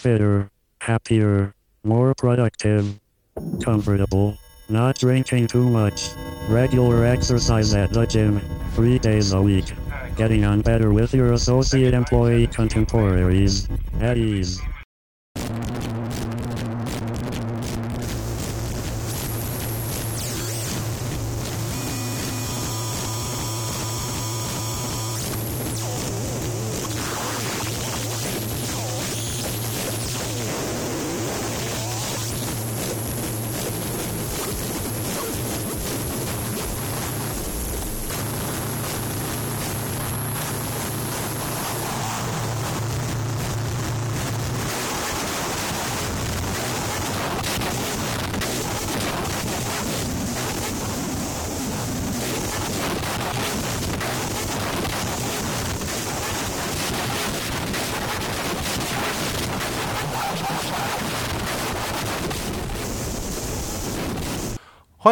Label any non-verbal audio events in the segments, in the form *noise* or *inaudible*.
fitter, happier, more productive, comfortable, not drinking too much, regular exercise at the gym, three days a week, getting on better with your associate employee contemporaries, at ease.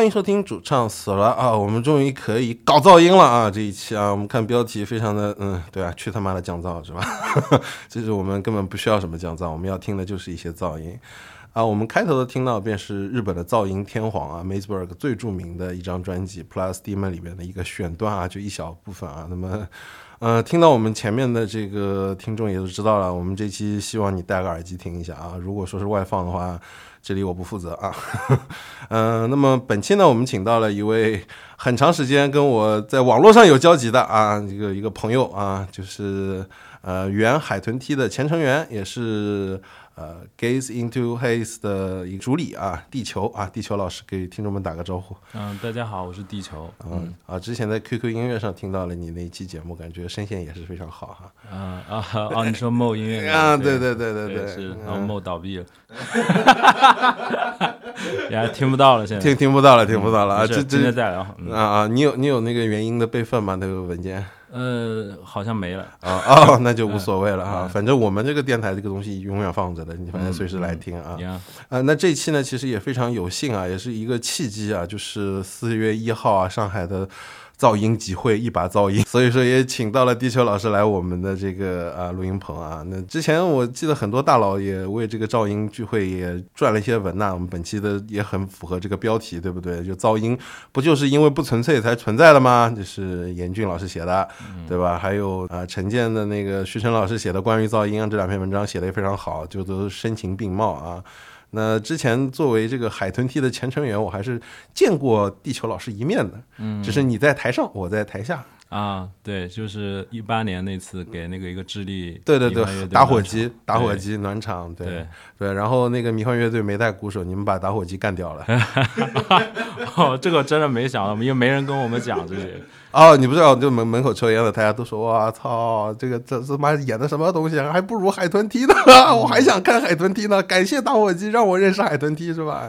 迎收听主唱死了啊！我们终于可以搞噪音了啊！这一期啊，我们看标题非常的嗯，对啊，去他妈的降噪是吧？*laughs* 这是我们根本不需要什么降噪，我们要听的就是一些噪音啊。我们开头的听到便是日本的噪音天皇啊 m a z e b e r g 最著名的一张专辑《Plus Demon》里面的一个选段啊，就一小部分啊。那么，呃，听到我们前面的这个听众也都知道了，我们这期希望你戴个耳机听一下啊。如果说是外放的话。这里我不负责啊，嗯，*laughs* 那么本期呢，我们请到了一位很长时间跟我在网络上有交集的啊，一个一个朋友啊，就是呃原海豚踢的前成员，也是。呃，Gaze into Haze 的一个主理啊，地球啊，地球老师给听众们打个招呼。嗯，大家好，我是地球。嗯啊，之前在 QQ 音乐上听到了你那一期节目，感觉声线也是非常好哈。啊啊啊！你说 Mo 音乐 *laughs* 啊？对对对对对，是，然后 Mo 倒闭了，*laughs* 也听不到了，现在听听不到了，听不到了啊！这这再聊啊啊！你有你有那个原因的备份吗？那个文件？呃，好像没了啊 *laughs* 哦，那就无所谓了哈。反正我们这个电台这个东西永远放着的，你反正随时来听啊。啊，那这期呢，其实也非常有幸啊，也是一个契机啊，就是四月一号啊，上海的。噪音集会，一把噪音，*laughs* 所以说也请到了地球老师来我们的这个啊录音棚啊。那之前我记得很多大佬也为这个噪音聚会也撰了一些文呐。我们本期的也很符合这个标题，对不对？就噪音不就是因为不纯粹才存在的吗？就是严俊老师写的，对吧？还有啊陈建的那个徐晨老师写的关于噪音啊这两篇文章写的也非常好，就都声情并茂啊。那之前作为这个海豚踢的前成员，我还是见过地球老师一面的，嗯，只是你在台上，我在台下啊，对，就是一八年那次给那个一个智利，对对对，打火机打火机暖场，对对，然后那个迷幻乐队没带鼓手，你们把打火机干掉了，*laughs* 哦，这个真的没想到，因为没人跟我们讲这些。哦，你不知道，就门门口抽烟的，大家都说：“我操，这个这他妈演的什么东西，还不如海豚踢呢！*laughs* 我还想看海豚踢呢。”感谢打火机让我认识海豚踢，是吧？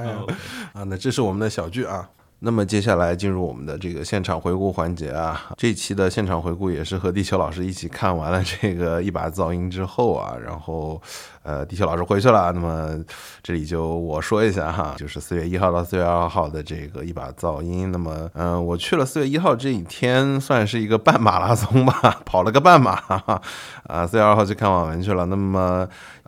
啊，那这是我们的小剧啊。那么接下来进入我们的这个现场回顾环节啊，这期的现场回顾也是和地球老师一起看完了这个 *laughs* 一把噪音之后啊，然后呃，地球老师回去了，那么这里就我说一下哈，就是四月一号到四月二号的这个一把噪音，那么嗯，我去了四月一号这一天算是一个半马拉松吧，*laughs* 跑了个半马 *laughs* 啊，四月二号去看网文去了，那么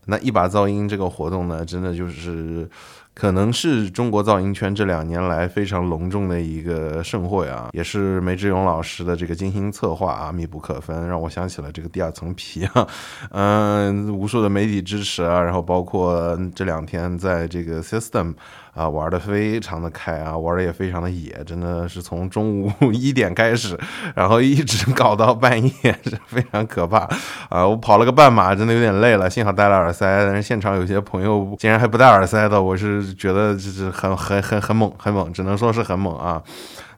那一把噪音这个活动呢，真的就是。可能是中国造音圈这两年来非常隆重的一个盛会啊，也是梅志勇老师的这个精心策划啊，密不可分，让我想起了这个第二层皮啊，嗯，无数的媒体支持啊，然后包括这两天在这个 System。啊，玩的非常的开啊，玩的也非常的野，真的是从中午 *laughs* 一点开始，然后一直搞到半夜，*laughs* 是非常可怕啊！我跑了个半马，真的有点累了，幸好带了耳塞，但是现场有些朋友竟然还不带耳塞的，我是觉得就是很很很很猛，很猛，只能说是很猛啊！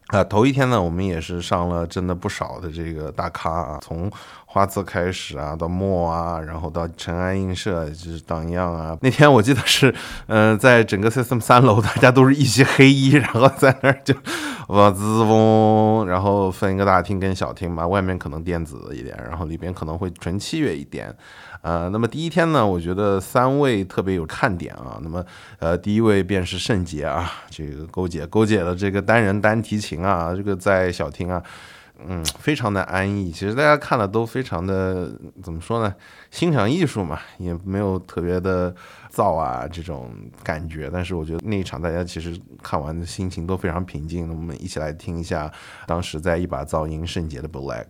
啊，头一天呢，我们也是上了真的不少的这个大咖啊，从。花字开始啊，到墨啊，然后到尘埃映射，就是荡漾啊。那天我记得是，嗯，*laughs* 在整个 system 三楼，大家都是一袭黑衣，然后在那儿就哇滋嗡，然后分一个大厅跟小厅嘛，外面可能电子一点，然后里边可能会纯器乐一点。呃，那么第一天呢，我觉得三位特别有看点啊。那么，呃，第一位便是圣洁啊，这个勾姐，勾姐的这个单人单提琴啊，这个在小厅啊。嗯，非常的安逸。其实大家看了都非常的怎么说呢？欣赏艺术嘛，也没有特别的燥啊这种感觉。但是我觉得那一场大家其实看完的心情都非常平静。那我们一起来听一下当时在一把噪音圣洁的 Black。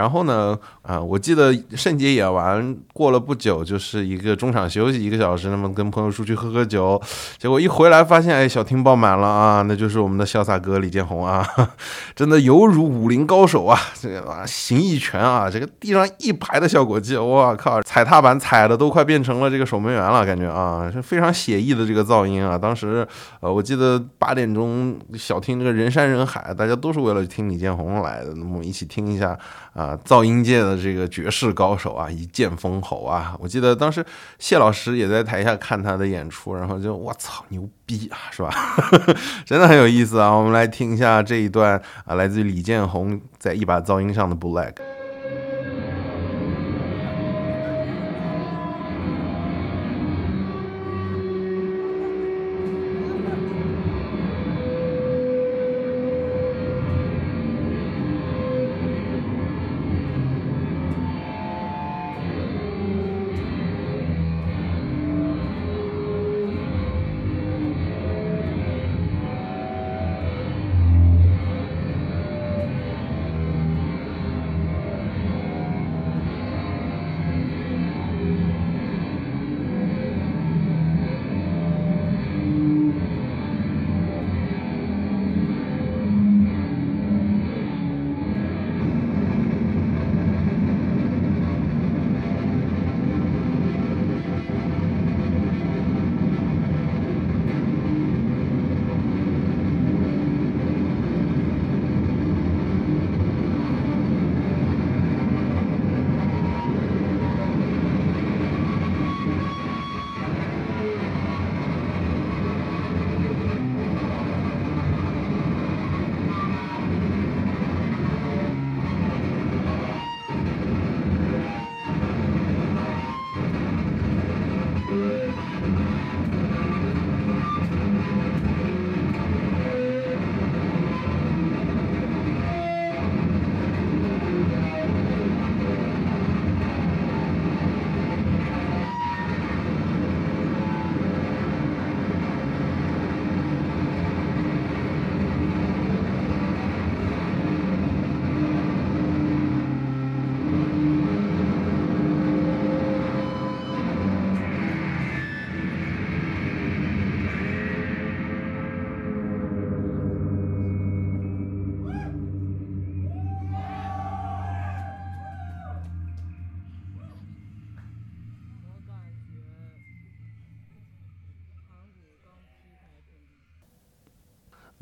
然后呢？啊，我记得圣杰演完过了不久，就是一个中场休息一个小时，那么跟朋友出去喝喝酒，结果一回来发现，哎，小厅爆满了啊！那就是我们的潇洒哥李建宏啊，*laughs* 真的犹如武林高手啊！这个啊，形意拳啊，这个地上一排的效果器，我靠，踩踏板踩的都快变成了这个守门员了，感觉啊，是非常写意的这个噪音啊！当时呃，我记得八点钟小厅这个人山人海，大家都是为了听李建宏来的，那么一起听一下啊，噪音界的。这个绝世高手啊，一剑封喉啊！我记得当时谢老师也在台下看他的演出，然后就我操牛逼啊，是吧？*laughs* 真的很有意思啊！我们来听一下这一段啊，来自于李建宏在一把噪音上的 Black。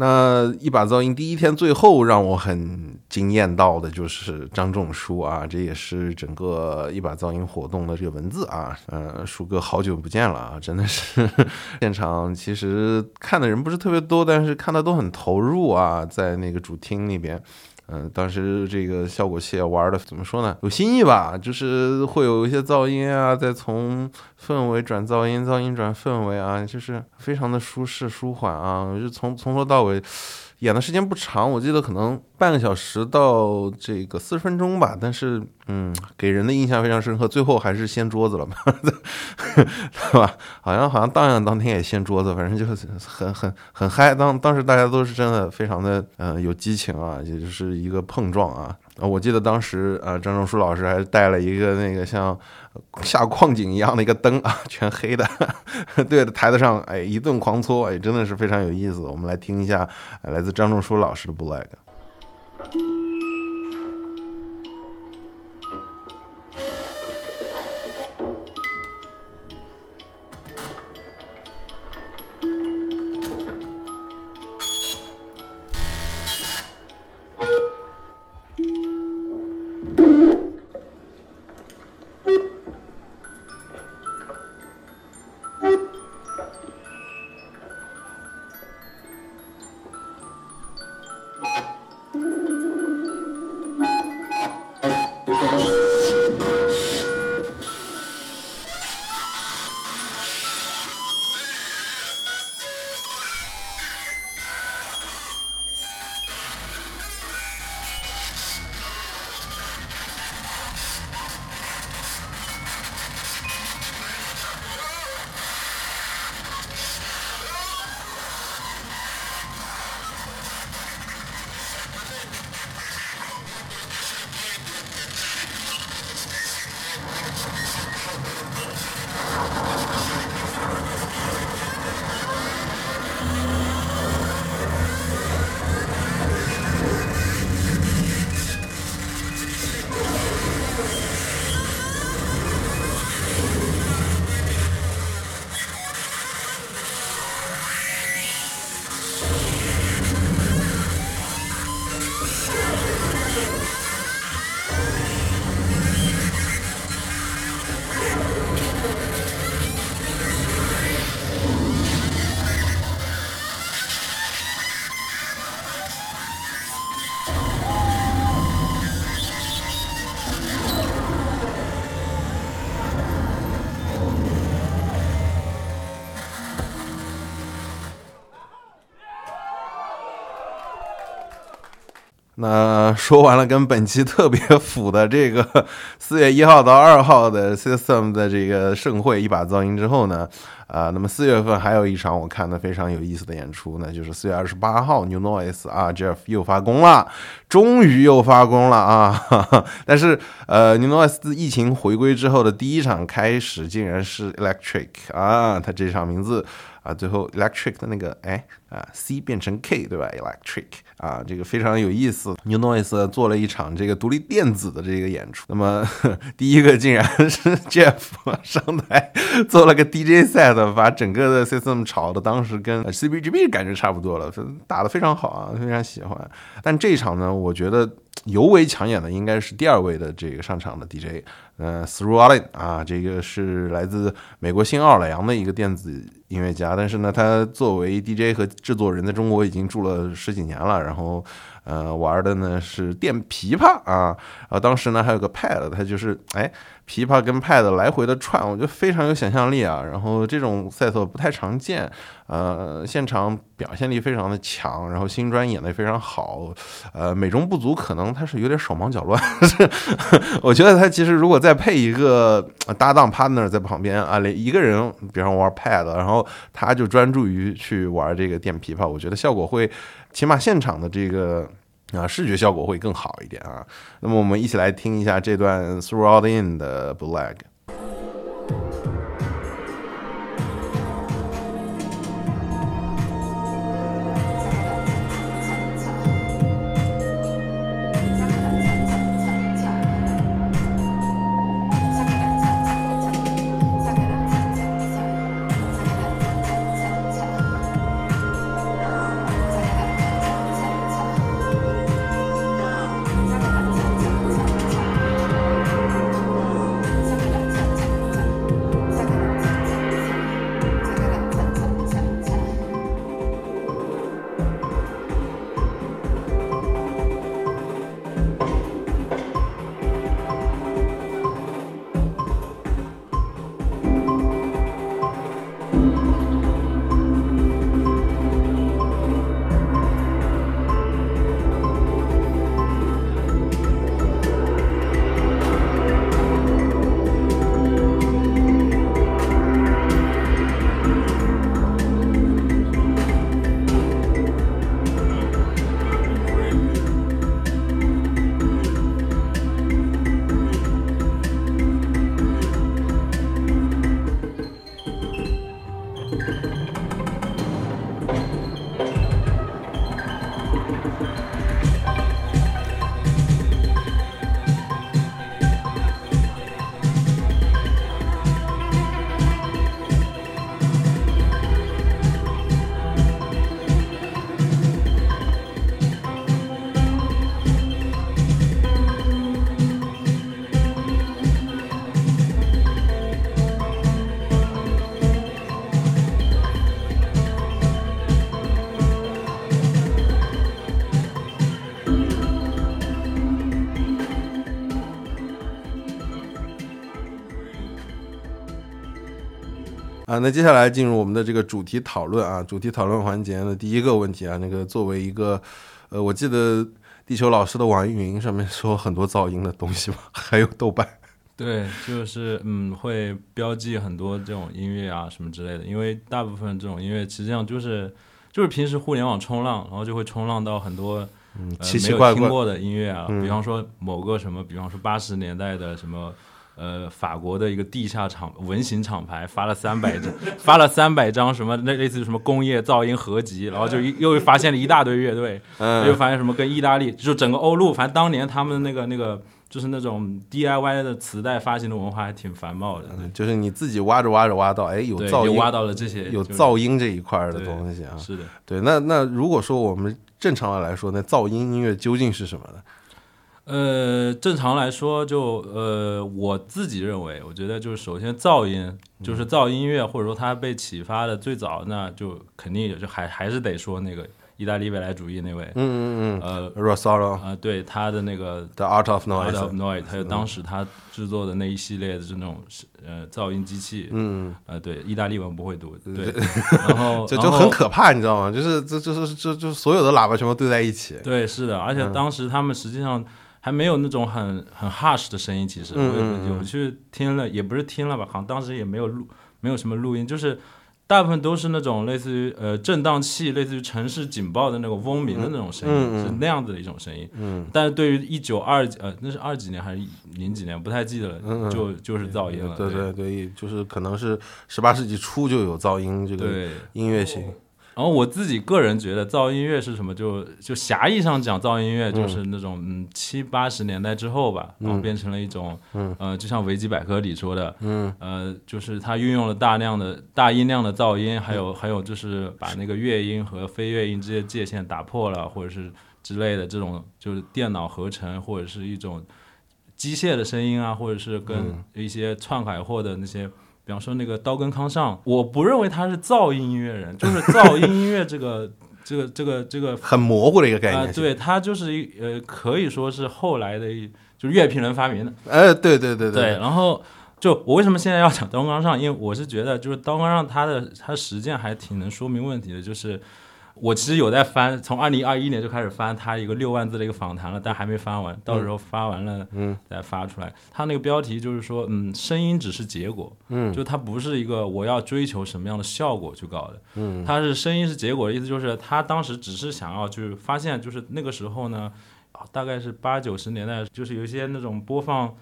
那一把噪音第一天最后让我很惊艳到的就是张仲舒啊，这也是整个一把噪音活动的这个文字啊，呃，舒哥好久不见了啊，真的是 *laughs* 现场其实看的人不是特别多，但是看的都很投入啊，在那个主厅那边。嗯，当时这个效果器玩的怎么说呢？有新意吧，就是会有一些噪音啊，再从氛围转噪音，噪音转氛围啊，就是非常的舒适舒缓啊，就从从头到尾。演的时间不长，我记得可能半个小时到这个四十分钟吧。但是，嗯，给人的印象非常深刻。最后还是掀桌子了嘛，*laughs* 对吧？好像好像荡漾当天也掀桌子，反正就是很很很嗨。当当时大家都是真的非常的嗯有激情啊，也就是一个碰撞啊。啊我记得当时啊，张仲舒老师还带了一个那个像。下矿井一样的一个灯啊，*laughs* 全黑的，*laughs* 对着台子上，哎，一顿狂搓，哎，真的是非常有意思。我们来听一下来自张仲舒老师的 b l a g。说完了跟本期特别符的这个 *laughs* 四月一号到二号的 System 的这个盛会一把噪音之后呢，啊，那么四月份还有一场我看的非常有意思的演出呢，就是四月二十八号 New Noise 啊，Jeff 又发功了，终于又发功了啊！*laughs* 但是呃，New Noise 疫情回归之后的第一场开始竟然是 Electric 啊，他这场名字。啊，最后 electric 的那个哎啊 C 变成 K 对吧？electric 啊，这个非常有意思。New Noise 做了一场这个独立电子的这个演出，那么 *laughs* 第一个竟然是 Jeff 上台做了个 DJ set，把整个的 system 炒的当时跟 CBGB 感觉差不多了，打的非常好啊，非常喜欢。但这一场呢，我觉得尤为抢眼的应该是第二位的这个上场的 DJ。呃 t h r o u g h Allen 啊，这个是来自美国新奥尔良的一个电子音乐家，但是呢，他作为 DJ 和制作人，在中国已经住了十几年了，然后。呃，玩的呢是电琵琶啊，啊，当时呢还有个 pad，他就是哎，琵琶跟 pad 来回的串，我觉得非常有想象力啊。然后这种赛色不太常见，呃，现场表现力非常的强，然后新专演的也非常好，呃，美中不足可能他是有点手忙脚乱，*laughs* 我觉得他其实如果在再配一个搭档 partner 在旁边啊，连一个人比方玩 pad，然后他就专注于去玩这个电琵琶，我觉得效果会。起码现场的这个啊视觉效果会更好一点啊。那么我们一起来听一下这段 Throughout In 的 Black。啊，那接下来进入我们的这个主题讨论啊，主题讨论环节的第一个问题啊，那个作为一个，呃，我记得地球老师的网易云上面说很多噪音的东西吧，*laughs* 还有豆瓣，对，就是嗯，会标记很多这种音乐啊什么之类的，因为大部分这种音乐实际上就是就是平时互联网冲浪，然后就会冲浪到很多。嗯，呃奇奇怪听过的音乐啊，嗯比方说某个什么，比方说八十年代的什么。呃，法国的一个地下厂文型厂牌发了三百张，*laughs* 发了三百张什么类类似于什么工业噪音合集，然后就又又发现了一大堆乐队，又嗯，发现什么跟意大利，就整个欧陆，反正当年他们那个那个就是那种 DIY 的磁带发行的文化还挺繁茂的，就是你自己挖着挖着挖到，哎，有，噪音，就挖到了这些有就是。噪音这一块儿的东西啊。是的，对，那那如果说我们正常的来说，那噪音音乐究竟是什么呢？呃，正常来说就，呃，我自己认为，我觉得就是首先噪音，就是噪音乐，或者说它被启发的最早，那就肯定也就还还是得说那个意大利未来主义那位，嗯嗯嗯呃嗯 r o s a r o 啊、对他的那个 The Art of Art of Noise，Noise，还有当时他制作的那一系列的这种呃噪音机器，嗯，呃，对，意大利文不会读，对，*laughs* *laughs* 然后就就很可怕，你知道吗？就是这就是就就所有的喇叭全部对在一起。对，是的，而且嗯。当时他们实际上还没有那种很很 harsh 的声音，其实我有有去听了，也不是听了吧，好像当时也没有录，没有什么录音，就是大部分都是那种类似于呃震荡器，类似于城市警报的那种嗡鸣的那种声音，是那样子的一种声音。嗯，但是对于一九二呃那是二几年还是零几年，不太记得了，就就是噪音了。对对对对，就是可能是十八世纪初就有噪音这个对。音乐型。然后我自己个人觉得噪音乐是什么？就就狭义上讲，噪音乐就是那种嗯七八十年代之后吧，然后变成了一种嗯呃，就像维基百科里说的，嗯呃，就是它运用了大量的大音量的噪音，还有还有就是把那个乐音和非乐音之间界限打破了，或者是之类的这种就是电脑合成或者是一种机械的声音啊，或者是跟一些篡改货的那些。比方说那个刀根康尚，我不认为他是噪音音乐人，*laughs* 就是噪音音乐这个这个这个这个 *laughs* 很模糊的一个概啊、念。对，他就是一呃，可以说是后来的一，就是乐评人发明的。哎，对对对对，然后就我为什么现在要讲刀根康尚？因为我是觉得就是刀根康尚他的他实践还挺能说明问题的，就是。我其实有在翻，从二零二一年就开始翻他一个六万字的一个访谈了，但还没翻完，到时候发完了，嗯，再发出来。他那个标题就是说，嗯，声音只是结果，嗯，就它不是一个我要追求什么样的效果去搞的，嗯，它是声音是结果的意思，就是他当时只是想要去发现，就是那个时候呢，啊大概是八九十年代，就是有一些那种播放。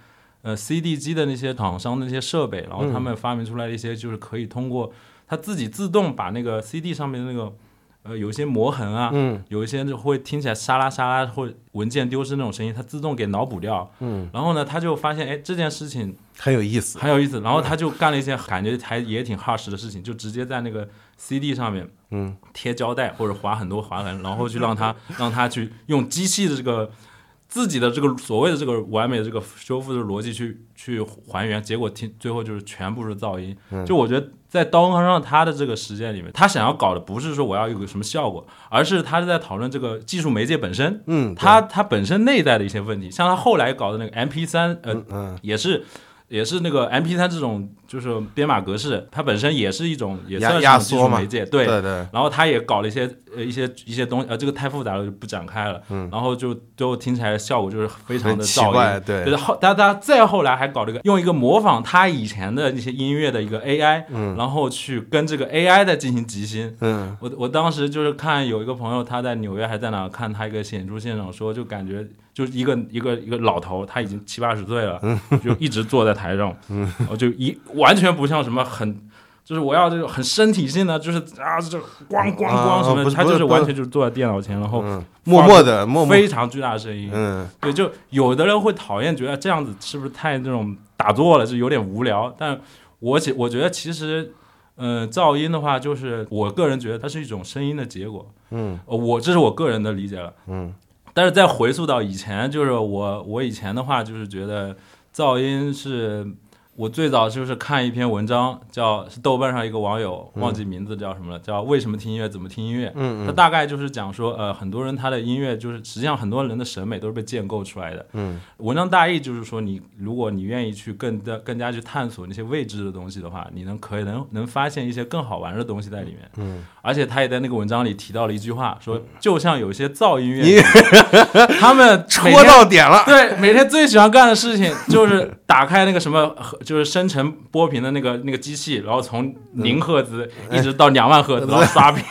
呃，CD 机的那些厂商的那些设备，然后他们发明出来一些，就是可以通过他自己自动把那个 CD 上面的那个呃有一些磨痕啊，嗯有一些就会听起来沙拉沙拉或文件丢失那种声音，它自动给脑补掉。嗯，然后呢，他就发现，哎，这件事情很有意思。很有意思。然后他就干了一些感觉还也挺 harsh 的事情，就直接在那个 CD 上面嗯贴胶带或者划很多划痕，然后去让他让他去用机器的这个自己的这个所谓的这个完美的这个修复的逻辑去去还原，结果听最后就是全部是噪音。就我觉得在刀锋上他的这个实践里面，他想要搞的不是说我要有个什么效果，而是他是在讨论这个技术媒介本身。嗯，他他本身内在的一些问题，像他后来搞的那个 MP 三，呃，嗯也是也是那个 MP 三这种就是编码格式，它本身也是一种也算是一种技压缩嘛术媒介，对。对对，然后他也搞了一些呃一些一些东西，呃，这个太复杂了，就不展开了。嗯，然后就最后听起来效果就是非常的噪音。对就是后，他他再后来还搞了一个用一个模仿他以前的那些音乐的一个 AI，嗯，然后去跟这个 AI 在进行即兴，嗯我我当时就是看有一个朋友他在纽约还在哪看他一个演出现场，说就感觉就是一个一个一个老头，他已经七八十岁了，就一直坐在台上，然 *laughs* 后就一完全不像什么很。就是我要这种很身体性的，就是啊，这咣咣啊咣什么的，他就是是完全就是坐在电脑前，然后嗯，默默的非常巨大的声音。嗯对，就有的人会讨厌，觉得这样子是不是太那种打坐了，就有点无聊。但我其我觉得其实，呃，噪音的话，就是我个人觉得它是一种声音的结果。嗯呃我这是我个人的理解了。嗯但是再回溯到以前，就是我我以前的话，就是觉得噪音是我最早就是看一篇文章，叫是豆瓣上一个网友忘记名字叫什么了，叫为什么听音乐，怎么听音乐。嗯他大概就是讲说，呃，很多人他的音乐就是实际上很多人的审美都是被建构出来的。嗯文章大意就是说你，如果你愿意去更加更加去探索那些未知的东西的话，你能可以能能发现一些更好玩的东西在里面。嗯，而且他也在那个文章里提到了一句话，说就像有些噪音乐，他们戳到点了。对，每天最喜欢干的事情就是打开那个什么，就是生成波频的那个那个机器，然后从零赫兹一直到两万赫兹，然后 *laughs* 刷屏，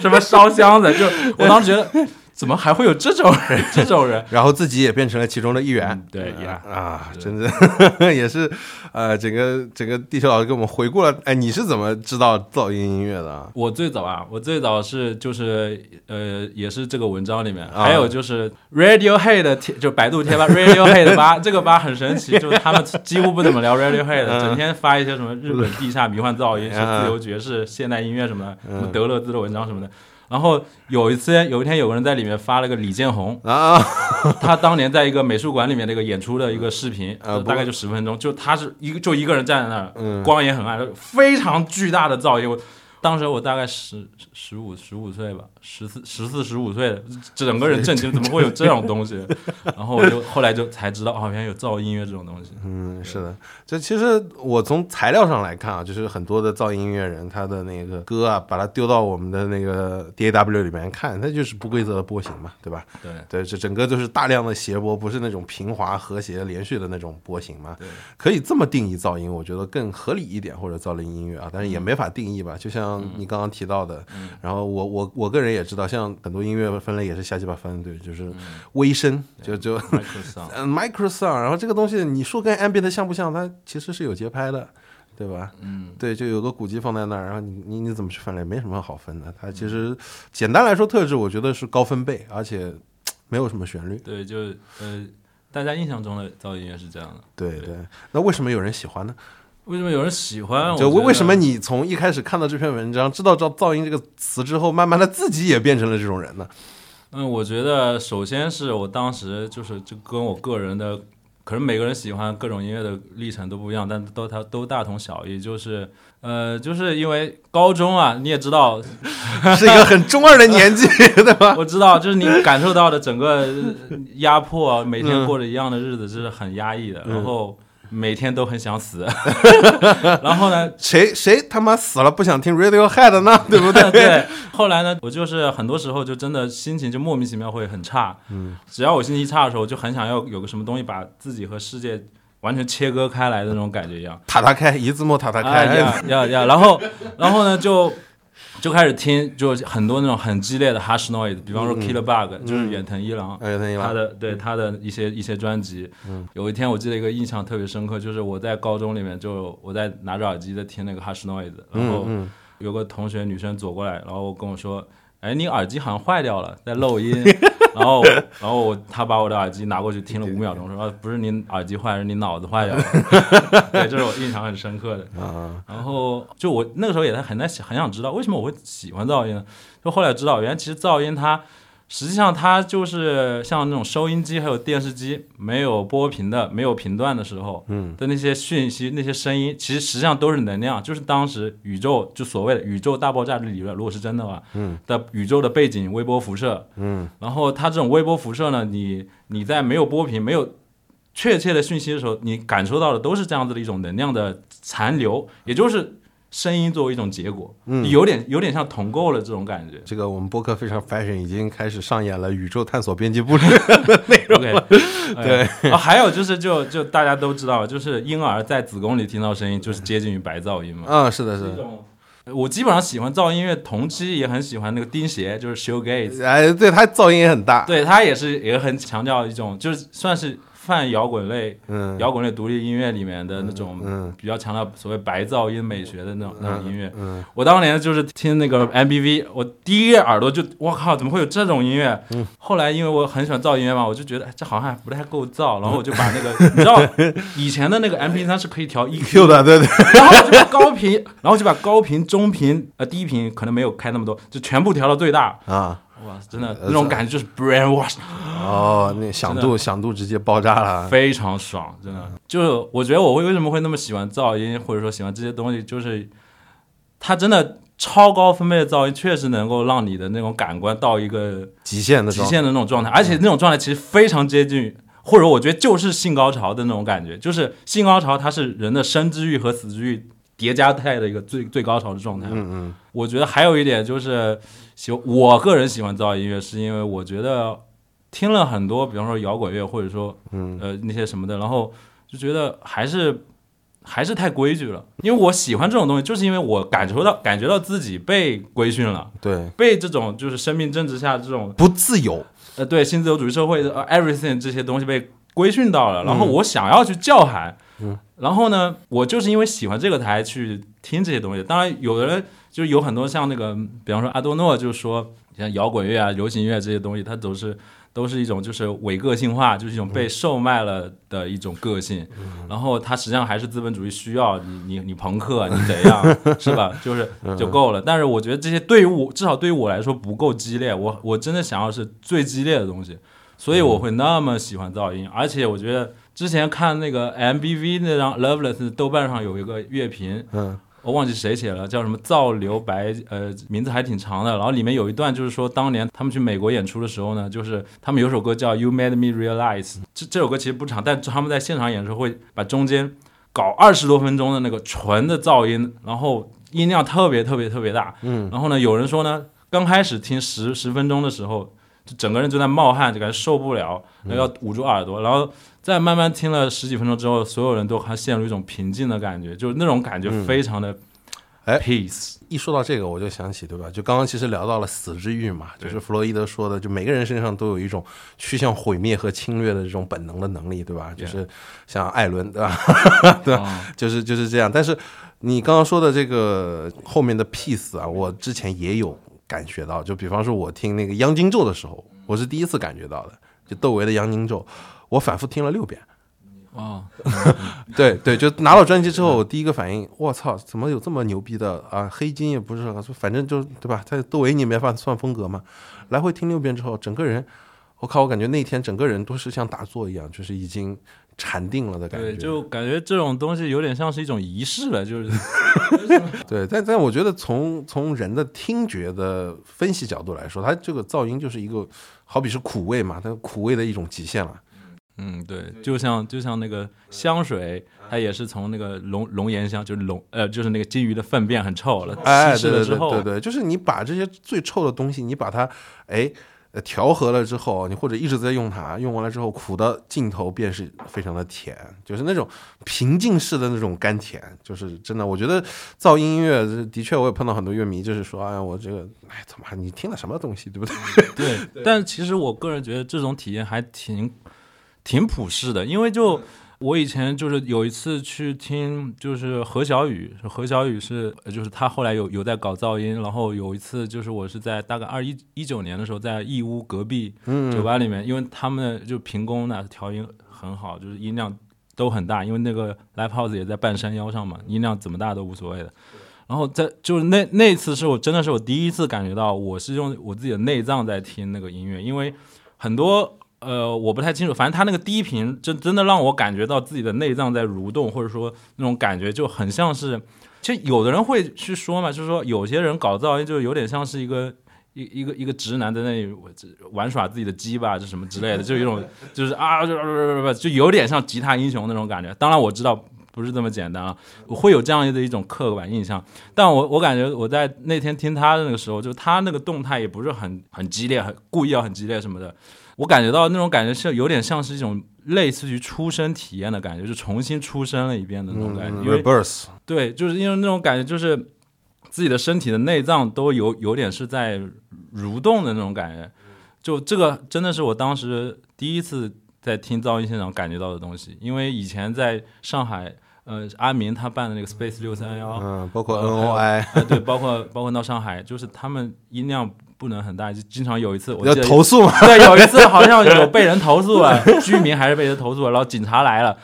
什么烧箱子，就我当时觉得，怎么还会有这种人？*laughs* 这种人，然后自己也变成了其中的一员。嗯对呀，啊，真的 *laughs* 也是，呃，整个整个地球老师给我们回顾了，哎，你是怎么知道噪音音乐的啊？我最早啊，我最早是就是呃，也是这个文章里面，啊还有就是 Radiohead 贴，就百度贴吧 *laughs* Radiohead 吧，这个吧很神奇，就是他们几乎不怎么聊 Radiohead，嗯整天发一些什么日本地下迷幻噪音、嗯是自由爵士、现代音乐什么的，什么德勒兹的文章什么的。然后有一次，有一天有个人在里面发了个李建宏，啊，他当年在一个美术馆里面那个演出的一个视频，啊大概就十分钟，就他是一个就一个人站在那儿，嗯光也很暗，非常巨大的噪音。我当时我大概十十五十五岁吧，十四十四十五岁，整个人震惊，怎么会有这种东西？*laughs* 然后我就后来就才知道，哦，像有噪音乐这种东西。嗯，是的，这其实我从材料上来看啊，就是很多的噪音音乐人，他的那个歌啊，把它丢到我们的那个 DAW 里面看，它就是不规则的波形嘛，对吧？对对，这整个就是大量的谐波，不是那种平滑、和谐、连续的那种波形嘛。对，可以这么定义噪音，我觉得更合理一点，或者噪音音乐啊，但是也没法定义吧。就像你刚刚提到的，然后我我我个人也知道，像很多音乐分类也是瞎鸡巴分，对，就是微声，就就 Microsoft 嗯 *laughs* micro sound，然后这个东西你说跟 ambient 像不像？它其实是有节拍的，对吧？嗯，对，就有个鼓机放在那儿，然后你你你怎么去分类？没什么好分的。它其实简单来说，特质我觉得是高分贝，而且 *tsk* 没有什么旋律。对，就呃，大家印象中的噪音乐是这样的。对对，那为什么有人喜欢呢？为什么有人喜欢？就我为为什么你从一开始看到这篇文章，知道噪噪音这个词之后，慢慢的自己也变成了这种人呢？嗯，我觉得首先是我当时就是就跟我个人的，可能每个人喜欢各种音乐的历程都不一样，但都它都大同小异，就是呃，就是因为高中啊，你也知道，*laughs* 是一个很中二的年纪，对吧？*laughs* 我知道，就是你感受到的整个呃压迫，每天过着一样的日子，这是很压抑的，然后每天都很想死，*laughs* 然后呢，谁谁他妈死了不想听 Radiohead 呢？*laughs* 对不对？对，后来呢，我就是很多时候就真的心情就莫名其妙会很差。嗯，只要我心情差的时候，就很想要有个什么东西把自己和世界完全切割开来的那种感觉一样。塔塔开，一字幕塔塔啊开。呀呀呀！然后，然后呢，就就开始听，就很多那种很激烈的 hush noise，比方说 Killer Bug，、就是远藤一郎。他的对他的一些一些专辑，有一天我记得一个印象特别深刻，就是我在高中里面就我在拿着耳机在听那个 Hush Noise，然后嗯。有个同学女生走过来，然后跟我说：“哎，你耳机好像坏掉了，*laughs* 在漏音。”然后然后我 *laughs* 他把我的耳机拿过去听了五秒钟，说：“啊不是你耳机坏，是你脑子坏掉了。*laughs* ”对，这是我印象很深刻的。啊，然后就我那个时候也在很在想很想知道为什么我会喜欢噪音呢？就后来知道，原来其实噪音它实际上它就是像那种收音机还有电视机没有波频的、没有频段的时候，嗯。的那些讯息、那些声音，其实实际上都是能量，就是当时宇宙就所谓的宇宙大爆炸的理论，如果是真的话，嗯。的宇宙的背景微波辐射，嗯。然后它这种微波辐射呢，你你在没有波频、没有确切的讯息的时候，你感受到的都是这样子的一种能量的残留，也就是声音作为一种结果，嗯有点有点像同构了这种感觉。这个我们播客非常 fashion，已经开始上演了宇宙探索编辑部的 *laughs* 内容。对、啊，还有就是就就大家都知道，就是婴儿在子宫里听到声音，就是接近于白噪音嘛。嗯，是的，是的。我基本上喜欢噪音乐，同期也很喜欢那个钉鞋，就是 Shoegaze，哎，对，它噪音也很大。对它也是也很强调一种，就是算是泛摇滚类嗯，摇滚类独立音乐里面的那种嗯比较强调所谓白噪音美学的那种那种音乐。嗯我当年就是听那个 MBV，我第一个耳朵就我靠，怎么会有这种音乐？嗯后来因为我很喜欢噪音乐嘛，我就觉得哎这好像还不太够噪，然后我就把那个 *laughs* 你知道以前的那个 MP 3是可以调 EQ，Q 的，对对。然后我就把高频，然后就把高频、中频、呃低频可能没有开那么多，就全部调到最大。啊，哇，真的那种感觉就是 brainwash，哦，那响度响度直接爆炸了，非常爽，真的。就是我觉得我会为什么会那么喜欢噪音，或者说喜欢这些东西，就是它真的超高分贝的噪音，确实能够让你的那种感官到一个极限的极限的那种状态，而且那种状态其实非常接近，或者我觉得就是性高潮的那种感觉，就是性高潮它是人的生之欲和死之欲叠加态的一个最最高潮的状态。嗯嗯，我觉得还有一点就是喜，我个人喜欢噪音乐，是因为我觉得听了很多，比方说摇滚乐，或者说嗯。呃那些什么的，然后就觉得还是还是太规矩了。因为我喜欢这种东西，就是因为我感受到感觉到自己被规训了，对，被这种就是生命政治下这种不自由，呃对新自由主义社会的、呃 everything 这些东西被规训到了，然嗯。后我想要去叫喊，然后呢，我就是因为喜欢这个台去听这些东西。当然，有的人就是有很多像那个，比方说阿多诺，就是说像摇滚乐啊、流行乐这些东西，它都是都是一种就是伪个性化，就是一种被售卖了的一种个性。然后它实际上还是资本主义需要你你你朋克你怎样是吧？*laughs* 就是就够了。但是我觉得这些对于我至少对于我来说不够激烈，我我真的想要是最激烈的东西。所以我会那么喜欢噪音，而且我觉得之前看那个 MBV 那张《Loveless》，豆瓣上有一个乐评，嗯，我忘记谁写了，叫什么造流白，呃，名字还挺长的。然后里面有一段就是说，当年他们去美国演出的时候呢，就是他们有首歌叫《You Made Me Realize》，这这首歌其实不长，但他们在现场演的时候会把中间搞二十多分钟的那个纯的噪音，然后音量特别特别特别大，嗯，然后呢，有人说呢，刚开始听十十分钟的时候。就整个人就在冒汗，就感觉受不了，然后要捂住耳朵，然后再慢慢听了十几分钟之后，所有人都还陷入一种平静的感觉，就是那种感觉非常的哎 peace。一说到这个，我就想起，对吧？就刚刚其实聊到了死之欲嘛，就是弗洛伊德说的，就每个人身上都有一种趋向毁灭和侵略的这种本能的能力，对吧？就是像艾伦，对吧？*laughs* 对就是就是这样。但是你刚刚说的这个后面的 peace 啊，我之前也有感觉到，就比方说我听那个央金咒的时候，我是第一次感觉到的，就窦唯的央金咒，我反复听了六遍。哦，*laughs* 对对，就拿到专辑之后，我第一个反应，我操，怎么有这么牛逼的啊？黑金也不是，反正就对吧？在窦唯里面算算风格嘛。来回听六遍之后，整个人，我靠，我感觉那天整个人都是像打坐一样，就是已经禅定了的感觉。对，就感觉这种东西有点像是一种仪式了，就是 *laughs* 对，但但我觉得从从人的听觉的分析角度来说，它这个噪音就是一个，好比是苦味嘛，它苦味的一种极限了。嗯，对，就像就像那个香水，它也是从那个龙龙涎香，就是龙呃，就是那个金鱼的粪便很臭了，哎，稀释对对了之后，对对对，就是你把这些最臭的东西，你把它哎呃调和了之后，你或者一直在用它，用完了之后，苦的尽头便是非常的甜，就是那种平静式的那种甘甜，就是真的。我觉得噪音音乐的确，我也碰到很多乐迷，就是说，哎呀，我这个哎，怎么你听了什么东西，对不对？*laughs* 对，但其实我个人觉得这种体验还挺挺普世的，因为就我以前就是有一次去听，就是何小雨，何小雨是呃就是他后来有有在搞噪音，然后有一次就是我是在大概二一一九年的时候，在义乌隔壁酒吧里面，因为他们就平工呢调音很好，就是音量都很大，因为那个 live house 也在半山腰上嘛，音量怎么大都无所谓的。然后在就是那那次是我真的是我第一次感觉到我是用我自己的内脏在听那个音乐，因为很多呃我不太清楚，反正他那个低频真真的让我感觉到自己的内脏在蠕动，或者说那种感觉就很像是，其实有的人会去说嘛，就是说有些人搞噪音就有点像是一个。一一个一个直男在那里玩耍自己的鸡巴，就什么之类的，就有一种就是啊，就就有点像吉他英雄那种感觉。当然我知道不是这么简单啊，我会有这样的一种刻板印象。但我我感觉我在那天听他的那个时候，就他那个动态也不是很很激烈，很故意要很激烈什么的。我感觉到那种感觉是有点像是一种类似于出生体验的感觉，就重新出生了一遍的那种感觉。因为 Rebirth，对，就是因为那种感觉，就是自己的身体的内脏都有有点是在蠕动的那种感觉。就这个真的是我当时第一次在听噪音现场感觉到的东西，因为以前在上海，呃，阿明他办的那个 Space 六三幺，嗯，包括呃 NOI，哎，对，包括包括到上海，就是他们音量不能很大，就经常有一次我要记得投诉嘛？对，有一次好像 *laughs* 有被人投诉了，居民还是被人投诉了，然后警察来了，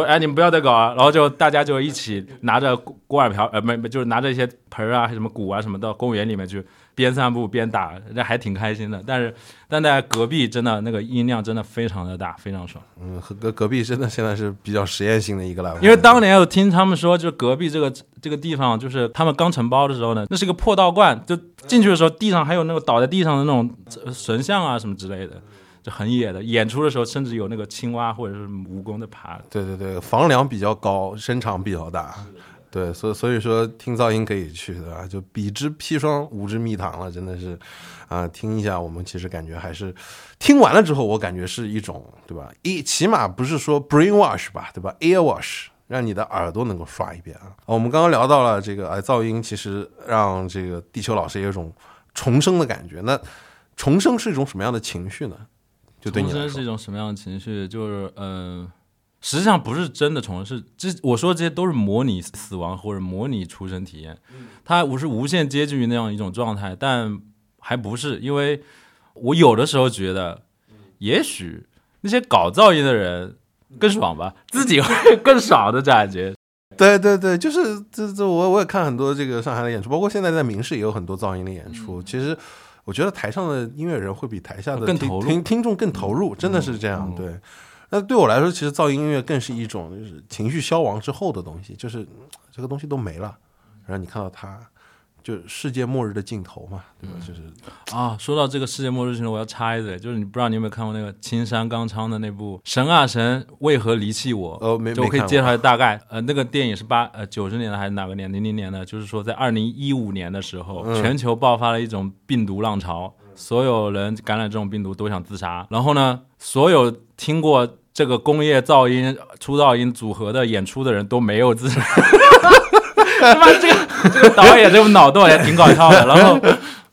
说哎你们不要再搞啊，然后就大家就一起拿着锅锅碗瓢呃没没就是拿着一些盆儿啊什么鼓啊什么到公园里面去边散步边打，那还挺开心的。但是但在隔壁真的那个音量真的非常的大，非常爽。嗯，和隔隔壁真的现在是比较实验性的一个 live，因为当年我听他们说，就是隔壁这个这个地方，就是他们刚承包的时候呢，那是个破道观，就进去的时候地上还有那个倒在地上的那种呃神像啊什么之类的，就很野的。演出的时候甚至有那个青蛙或者是蜈蚣在爬。对对对，房梁比较高，声场比较大，对，所以所以说听噪音可以去，对吧？就比之砒霜，无之蜜糖了，真的是啊、听一下，我们其实感觉还是听完了之后，我感觉是一种，对吧？一起码不是说 brain wash 吧，对吧？air wash。让你的耳朵能够刷一遍啊！我们刚刚聊到了这个，哎，噪音其实让这个地球老师也有一种重生的感觉。那重生是一种什么样的情绪呢？就对你来说重生是一，种什么样的情绪？就是嗯、呃实际上不是真的重生，是这我说的这些都是模拟死亡或者模拟出生体验，它我是无限接近于那样一种状态，但还不是，因为我有的时候觉得，也许那些搞噪音的人更爽吧，自己会 *laughs* 更爽的感觉。对对对，就是这这我我也看很多这个上海的演出，包括现在在明市也有很多噪音的演出。其实我觉得台上的音乐人会比台下的听更投入听听众更投入，真的是这样。对，那对我来说，其实噪音音乐更是一种就是情绪消亡之后的东西，就是嗯这个东西都没了，然后你看到它，就世界末日的尽头嘛，对吧？就是啊，说到这个世界末日情我要插一嘴，就是你不知道你有没有看过那个青山刚昌的那部《神啊神为何离弃我》？哦没就我可以介绍一下大概。呃，那个电影是八呃九十年的还是哪个年？零零年的？就是说在二零一五年的时候，嗯全球爆发了一种病毒浪潮，所有人感染这种病毒都想自杀。然后呢，所有听过这个工业噪音、出噪音组合的演出的人都没有自杀。*laughs* 他妈 *laughs* 这个这个导演这个脑洞也挺搞笑的。*laughs* 然后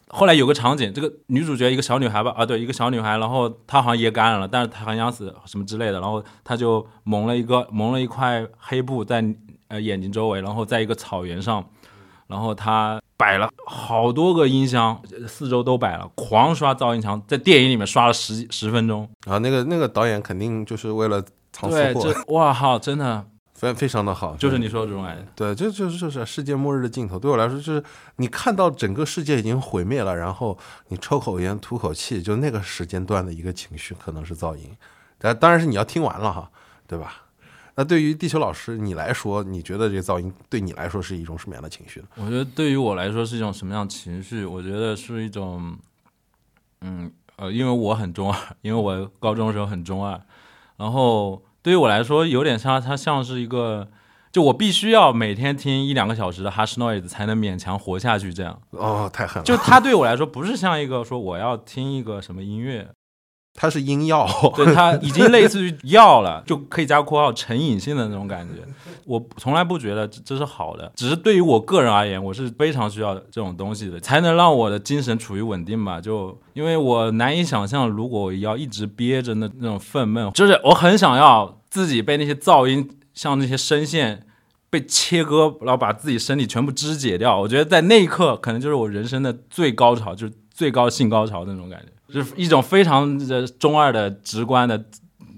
后来有个场景，这个女主角一个小女孩吧，啊对，一个小女孩，然后她好像也感染了，但是她很想死什么之类的，然后她就蒙了一个蒙了一块黑布在呃眼睛周围，然后在一个草原上，然后她摆了好多个音箱，四周都摆了，狂刷噪音墙，在电影里面刷了十十分钟。啊，那个那个导演肯定就是为了藏私对，货，这哇靠，真的非非常的好，就是你说的这种感觉。对，这就是就是世界末日的镜头。对我来说，就是你看到整个世界已经毁灭了，然后你抽口烟、吐口气，就那个时间段的一个情绪，可能是噪音。但当然是你要听完了哈，对吧？那对于地球老师你来说，你觉得这个噪音对你来说是一种什么样的情绪呢？我觉得对于我来说是一种什么样的情绪？我觉得是一种，嗯呃，因为我很中二，因为我高中的时候很中二，然后对于我来说有点像，它像是一个，就我必须要每天听一两个小时的 hush noise 才能勉强活下去，这样。哦，太狠了！就它对我来说不是像一个说我要听一个什么音乐，它是音药，*laughs* 对，它已经类似于药了，*laughs* 就可以加括号成瘾性的那种感觉。我从来不觉得这是好的，只是对于我个人而言，我是非常需要这种东西的，才能让我的精神处于稳定吧。就因为我难以想象，如果我要一直憋着那那种愤懑，就是我很想要自己被那些噪音，像那些声线。被切割，然后把自己身体全部肢解掉。我觉得在那一刻，可能就是我人生的最高潮，就是最高性高潮的那种感觉，就是一种非常的中二的、直观的，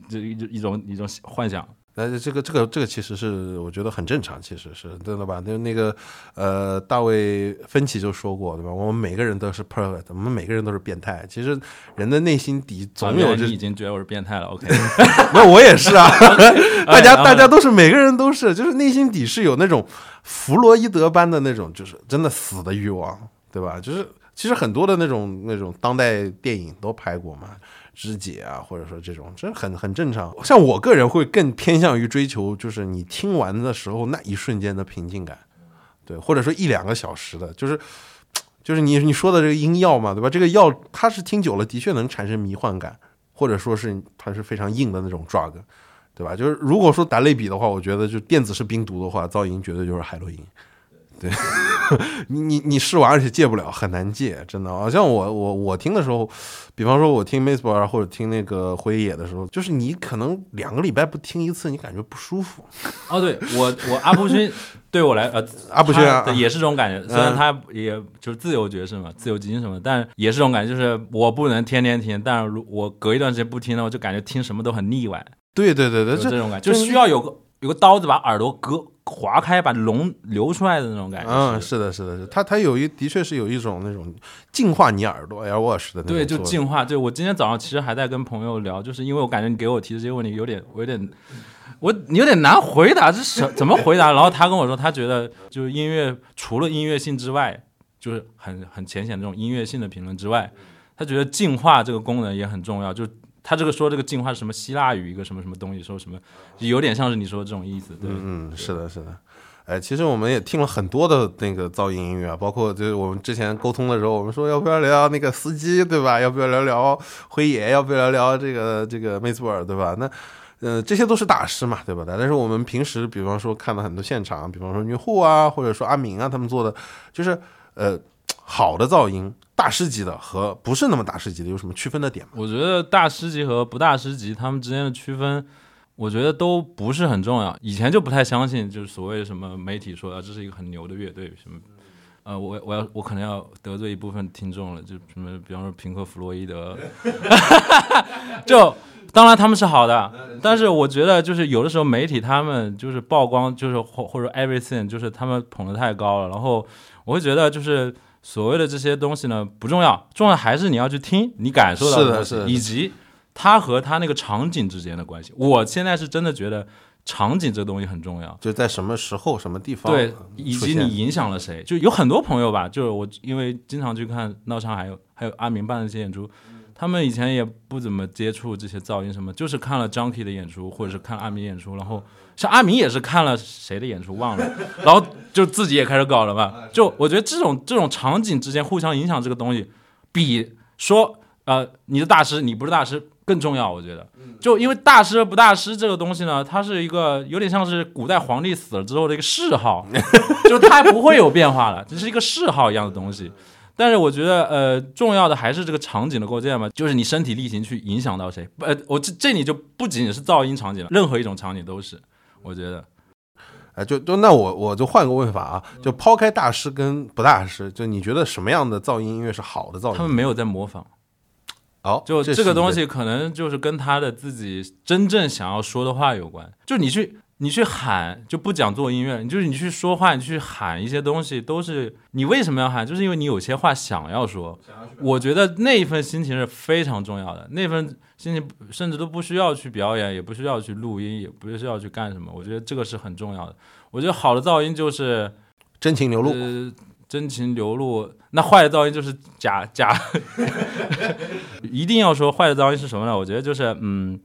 这一一种一种幻想。那这个这个这个其实是我觉得很正常，其实是对的吧？那那个呃，大卫芬奇就说过，对吧？我们每个人都是 perfect，我们每个人都是变态。其实人的内心底总有这啊你已经觉得我是变态了，OK？*laughs* 那我也是啊，*laughs* 大家大家都是每个人都是，就是内心底是有那种弗洛伊德般的那种，就是真的死的欲望，对吧？就是其实很多的那种那种当代电影都拍过嘛，肢解啊，或者说这种，这很很正常。像我个人会更偏向于追求，就是你听完的时候那一瞬间的平静感，对，或者说一两个小时的，就是。就是你你说的这个音药嘛，对吧？这个药它是听久了的确能产生迷幻感，或者说是它是非常硬的那种 drug，对吧？就是如果说打类比的话，我觉得就电子是冰毒的话，噪音绝对就是海洛因。对，*laughs* 你你你试完而且戒不了，很难戒，真的。好像我我我听的时候，比方说我听 m a s b o r 或者听那个辉野的时候，就是你可能两个礼拜不听一次，你感觉不舒服。哦，对我我阿布勋 *laughs* 对我来呃阿布勋啊也是这种感觉，虽然他也就是自由爵士嘛，自由精神嘛，但也是这种感觉，就是我不能天天听，但是如我隔一段时间不听呢，我就感觉听什么都很腻歪，对对对对，这种感觉，就需要有个有个刀子把耳朵割划开，把龙流出来的那种感觉。嗯，是的，是的，是它它有一的确是有一种那种净化你耳朵 AirWash 的那种对，就净化。对我今天早上其实还在跟朋友聊，就是因为我感觉你给我提的这些问题有点，我有点，我你有点难回答，这是怎么回答？然后他跟我说，他觉得就是音乐除了音乐性之外，就是很很浅显的这种音乐性的评论之外，他觉得净化这个功能也很重要。就他这个说这个进化是什么希腊语一个什么什么东西，说什么有点像是你说的这种意思。对，嗯，是的，是的。哎，其实我们也听了很多的那个噪音音乐啊，包括就是我们之前沟通的时候，我们说要不要聊聊那个司机，对吧？要不要聊聊辉野？要不要聊聊这个这个梅斯尔，对吧？那呃，这些都是大师嘛，对吧？但是我们平时，比方说看了很多现场，比方说女户啊，或者说阿明啊，他们做的，就是呃好的噪音，大师级的和不是那么大师级的有什么区分的点吗？我觉得大师级和不大师级他们之间的区分，我觉得都不是很重要。以前就不太相信，就是所谓什么媒体说啊，这是一个很牛的乐队，什么，呃，我我要我可能要得罪一部分听众了，就什么，比方说平克·弗洛伊德，*laughs* 就当然他们是好的，但是我觉得就是有的时候媒体他们就是曝光，就是或或者 everything，就是他们捧得太高了，然后我会觉得就是。所谓的这些东西呢不重要，重要还是你要去听，你感受到是的东西是的以及它和它那个场景之间的关系。我现在是真的觉得场景这东西很重要，就在什么时候、什么地方对，以及你影响了谁。就有很多朋友吧，就是我因为经常去看闹场，还有还有阿明办的一些演出，他们以前也不怎么接触这些噪音什么，就是看了 Junkie 的演出，或者是看阿明演出，然后像阿明也是看了谁的演出忘了，然后就自己也开始搞了嘛。就我觉得这种这种场景之间互相影响这个东西，比说呃你是大师你不是大师更重要。我觉得，就因为大师不大师这个东西呢，它是一个有点像是古代皇帝死了之后的一个谥号，*laughs* 就它不会有变化了，只是一个谥号一样的东西。但是我觉得，呃，重要的还是这个场景的构建嘛，就是你身体力行去影响到谁。呃，我这这里就不仅仅是噪音场景了，任何一种场景都是，我觉得。哎，就就那我我就换个问法啊，就抛开大师跟不大师，就你觉得什么样的噪音音乐是好的噪音？他们没有在模仿，哦，就这个东西可能就是跟他的自己真正想要说的话有关。就你去你去喊，就不讲做音乐，你就是你去说话，你去喊一些东西，都是你为什么要喊？就是因为你有些话想要说。我觉得那一份心情是非常重要的，那份心情甚至都不需要去表演，也不需要去录音，也不需要去干什么。我觉得这个是很重要的。我觉得好的噪音就是真情流露。呃，真情流露。那坏的噪音就是假 *laughs* 假。*laughs* 一定要说坏的噪音是什么呢？我觉得就是嗯，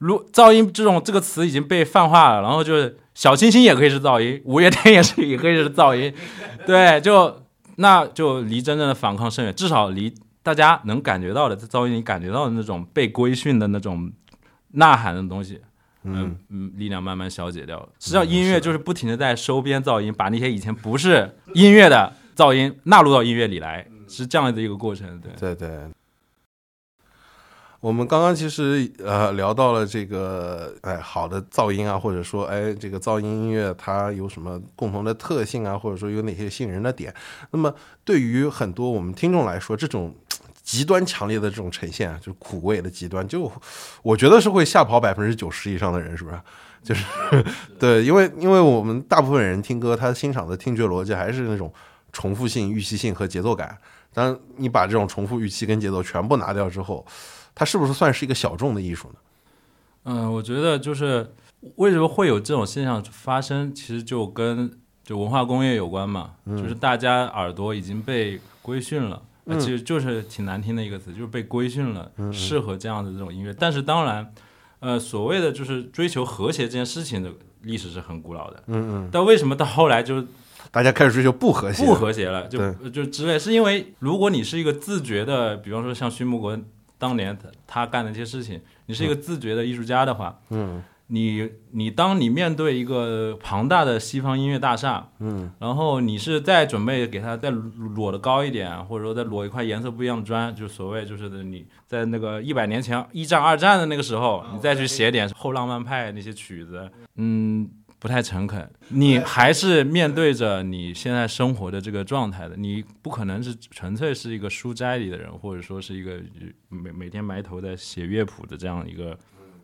如噪音这种这个词已经被泛化了，然后就是小清新也可以是噪音，五月天也是也可以是噪音，*laughs* 对，就那就离真正的反抗甚远，至少离大家能感觉到的在噪音里感觉到的那种被规训的那种呐喊的东西。嗯嗯，力量慢慢消解掉了。实际上，音乐就是不停的在收编噪音，把那些以前不是音乐的噪音纳入到音乐里来，是这样的一个过程。对，对对。我们刚刚其实呃聊到了这个哎好的噪音啊，或者说哎这个噪音音乐它有什么共同的特性啊，或者说有哪些吸引人的点。那么对于很多我们听众来说，这种 *tsk* 极端强烈的这种呈现啊，就是苦味的极端，就我觉得是会吓跑百分之九十以上的人，是不是？就是 *laughs* 对，因为因为我们大部分人听歌，他欣赏的听觉逻辑还是那种重复性、预期性和节奏感。当你把这种重复、预期跟节奏全部拿掉之后，它是不是算是一个小众的艺术呢？嗯，我觉得就是为什么会有这种现象发生，其实就跟就文化工业有关嘛，就是大家耳朵已经被规训了。呃其实就是挺难听的一个词，就是被规训了，适合这样的这种音乐。但是当然，呃，所谓的就是追求和谐这件事情的历史是很古老的。嗯嗯，但为什么到后来就是大家开始追求不和谐，不和谐了？就就之类，是因为如果你是一个自觉的，比方说像徐木国当年他他干的一些事情，你是一个自觉的艺术家的话，嗯。你你当你面对一个庞大的西方音乐大厦，嗯。然后你是再准备给它再裸的高一点，或者说再裸一块颜色不一样的砖，就所谓就是你在那个一百年前一战二战的那个时候，你再去写点后浪漫派那些曲子，嗯，不太诚恳。你还是面对着你现在生活的这个状态的，你不可能是纯粹是一个书斋里的人，或者说是一个每每天埋头在写乐谱的这样一个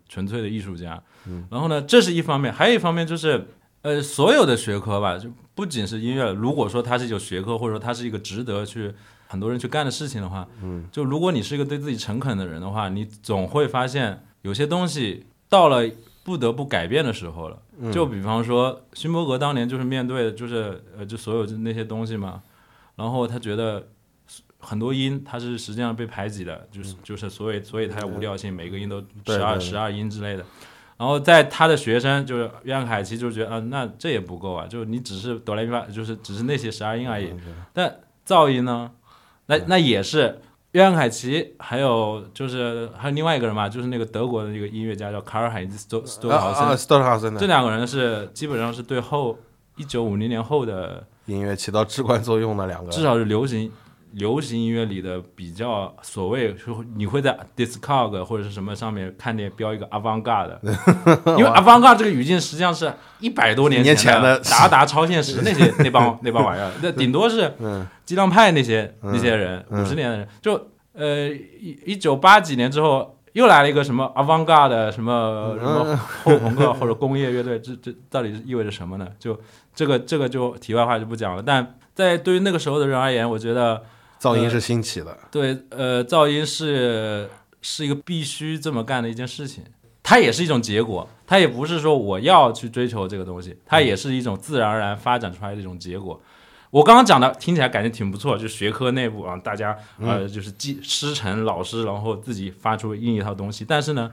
纯粹的艺术家。然后呢，这是一方面，还有一方面就是，呃，所有的学科吧，就不仅是音乐，如果说它是一种学科，或者说它是一个值得去很多人去干的事情的话，嗯，就如果你是一个对自己诚恳的人的话，你总会发现有些东西到了不得不改变的时候了。就比方说，勋伯格当年就是面对的就是呃，就所有那些东西嘛，然后他觉得很多音他是实际上被排挤的，就是就是所以所以他有无调性，每个音都十二十二音之类的。然后在他的学生就是约翰凯奇就觉得啊，那这也不够啊，就是你只是哆来咪发，就是只是那些十二音而已。但噪音呢，那那也是约翰凯奇，还有就是还有另外一个人嘛，就是那个德国的那个音乐家叫卡尔海兹斯多豪森，啊，斯多豪森的。这两个人是基本上是对后一九五零年后的，音乐起到至关作用的两个，至少是流行流行音乐里的比较所谓，说你会在 Discog 或者是什么上面看见标一个 avant-garde，*laughs* 因为 avant-garde 这个语境实际上是一百多年年前前的。达达超现实那些 *laughs* 那帮那帮玩意儿，那顶多是嗯。激浪派那些那些人，五十年的人，就呃一一九八几年之后。又来了一个什么 avant-garde 什么什么后朋克 *laughs* 或者工业乐队，这这到底意味着什么呢？就这个这个就题外话就不讲了。但在对于那个时候的人而言，我觉得噪音是兴起的，对呃噪音是是一个必须这么干的一件事情，它也是一种结果，它也不是说我要去追求这个东西，它也是一种自然而然发展出来的一种结果。我刚刚讲的听起来感觉挺不错，就学科内部啊，大家呃就是记师承老师，然后自己发出另一套东西。但是呢，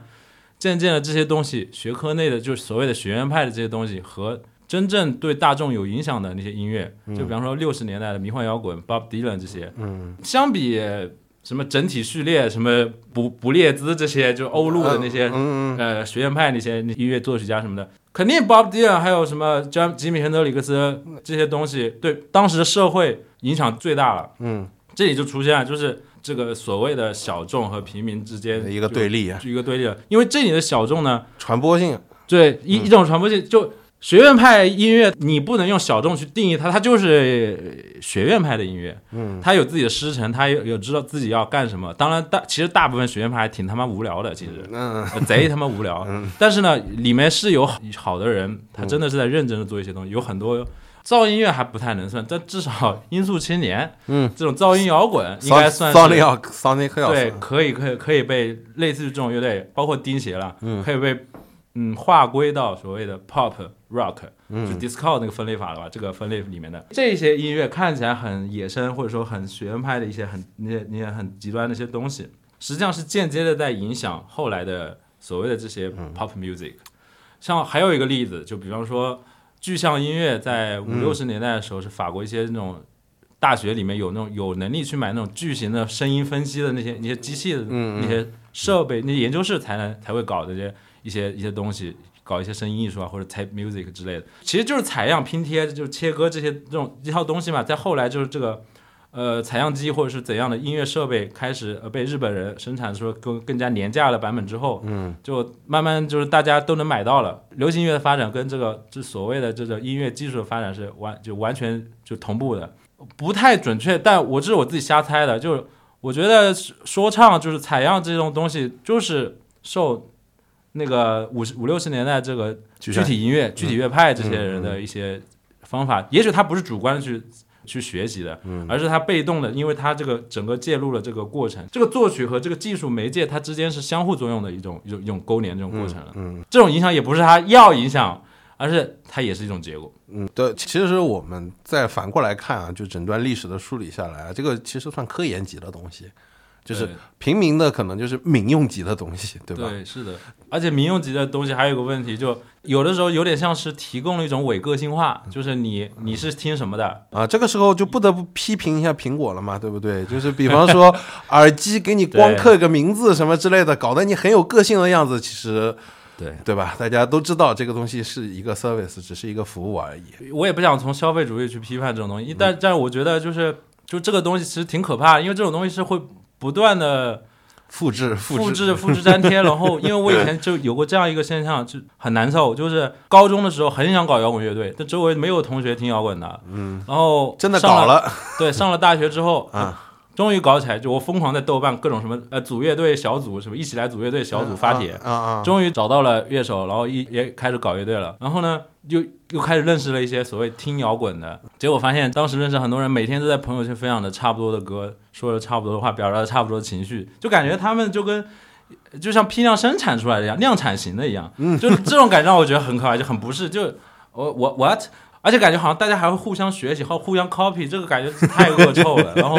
渐渐的这些东西，学科内的就是所谓的学院派的这些东西和真正对大众有影响的那些音乐，就比方说六十年代的迷幻摇滚、Bob Dylan 这些，嗯，相比什么整体序列、什么不不列兹这些，就欧陆的那些、嗯呃学院派那些音乐作曲家什么的，肯定 Bob Dylan 还有什么吉吉米·亨德里克斯这些东西，对当时的社会影响最大了。嗯，这里就出现了，就是这个所谓的小众和平民之间一个对立啊，就一个对立了。因为这里的小众呢，传播性，对一一种传播性，就学院派音乐，你不能用小众去定义它，它就是学院派的音乐。嗯，它有自己的师承，它有有知道自己要干什么。当然大其实大部分学院派还挺他妈无聊的，其实。嗯，呃贼他妈无聊。但是呢，里面是有好的人，他真的是在认真的做一些东西，有很多。噪音乐还不太能算，但至少音速青年，嗯，这种噪音摇滚应该算是 Sonic 要 Sonic 要对，可以可以可以被类似于这种乐队，包括钉鞋了，嗯可以被嗯划归到所谓的 pop rock，就 disco 那个分类法的话？这个分类里面的这些音乐看起来很野生，或者说很学院派的一些很那些那些很极端的一些东西，实际上是间接的在影响后来的所谓的这些 pop music。像还有一个例子，就比方说具象音乐，在五六十年代的时候是法国一些那种大学里面有那种有能力去买那种巨型的声音分析的那些那些机器的那些设备，那些研究室才能才会搞这些一些一些东西，搞一些声音艺术啊或者 type music 之类的，其实就是采样拼贴，就是切割这些这种一套东西嘛。在后来就是这个。呃，采样机或者是怎样的音乐设备开始呃被日本人生产出更更加廉价的版本之后，嗯，就慢慢就是大家都能买到了。流行音乐的发展跟这个这所谓的这个音乐技术的发展是完就完全就同步的，不太准确，但我这是我自己瞎猜的，就是我觉得说唱就是采样这种东西，就是受那个五十五六十年代这个具体音乐、具体乐派这些人的一些方法，也许他不是主观去去学习的，而是他被动的，因为他这个整个介入了这个过程，这个作曲和这个技术媒介它之间是相互作用的一种一种一种勾连这种过程了。嗯这种影响也不是他要影响，而是它也是一种结果。嗯，对，其实我们再反过来看啊，就整段历史的梳理下来啊，这个其实算科研级的东西，就是平民的可能就是民用级的东西，对吧？对，是的，而且民用级的东西还有一个问题，就有的时候有点像是提供了一种伪个性化，就是你你是听什么的，啊，这个时候就不得不批评一下苹果了嘛，对不对？*laughs* 就是比方说耳机给你光对刻个名字什么之类的，搞得你很有个性的样子，其实对对吧？大家都知道这个东西是一个 service，只是一个服务而已。我也不想从消费主义去批判这种东西，但但是我觉得就是就这个东西其实挺可怕的，因为这种东西是会不断的复制复复制制复制粘贴，然后 *laughs* 因为我以前就有过这样一个现象，就很难受，就是高中的时候很想搞摇滚乐队，但周围没有同学听摇滚的，嗯，然后真的搞了。对，上了大学之后啊，终于搞起来，就我疯狂在豆瓣各种什么呃组乐队小组什么一起来组乐队小组发帖，啊啊，终于找到了乐手，然后一也开始搞乐队了。然后呢，又又开始认识了一些所谓听摇滚的。结果发现，当时认识很多人，每天都在朋友圈分享的差不多的歌，说的差不多的话，表达了差不多的情绪，就感觉他们就跟就像批量生产出来的一样，量产型的一样。嗯，就这种感觉让我觉得很可爱，就很不是。就我我 what？而且感觉好像大家还会互相学习，还互相 copy，这个感觉 *laughs* 太恶臭了。然后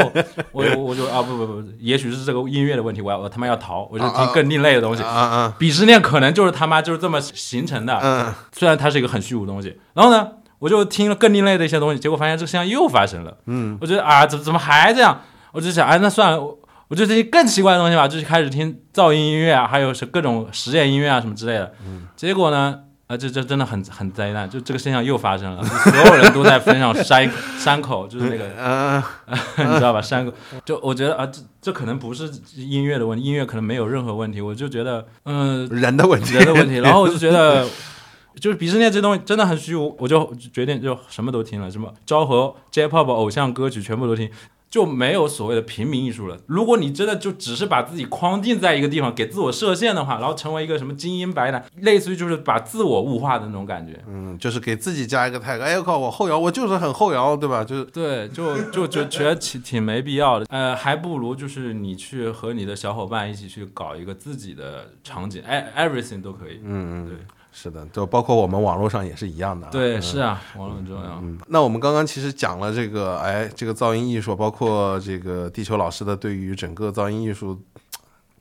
我我我就啊不不不，也许是这个音乐的问题，我要我他妈要逃，我就听更另类的东西。啊啊，鄙视链可能就是他妈就是这么形成的。嗯，虽然它是一个很虚无的东西。然后呢，我就听了更另类的一些东西，结果发现这个现象又发生了。嗯，我觉得啊，怎怎么还这样？我就想，哎，那算了，我我就这些更奇怪的东西吧，就是开始听噪音音乐啊，还有是各种实验音乐啊什么之类的。嗯，结果呢？啊，这这真的很很灾难，就这个现象又发生了，所有人都在分享山 *laughs* 山口，就是那个，嗯，*laughs* 你知道吧？山口，就我觉得啊，这这可能不是音乐的问题，音乐可能没有任何问题，我就觉得，嗯，人的问题，人的问题。然后我就觉得，*laughs* 就是鄙视链这东西真的很虚无，我就决定就什么都听了，什么昭和 J-pop 偶像歌曲全部都听。就没有所谓的平民艺术了。如果你真的就只是把自己框定在一个地方，给自我设限的话，然后成为一个什么精英白男，类似于就是把自我物化的那种感觉。嗯，就是给自己加一个 tag，哎靠，我后摇，我就是很后摇，对吧？就 *laughs* 是对，就就就觉得挺挺没必要的。*laughs* 呃，还不如就是你去和你的小伙伴一起去搞一个自己的场景，哎，everything 都可以。嗯嗯，对。是的，就包括我们网络上也是一样的。对，是啊，网络很重要。嗯，那我们刚刚其实讲了这个，哎，这个噪音艺术，包括这个地球老师的对于整个噪音艺术。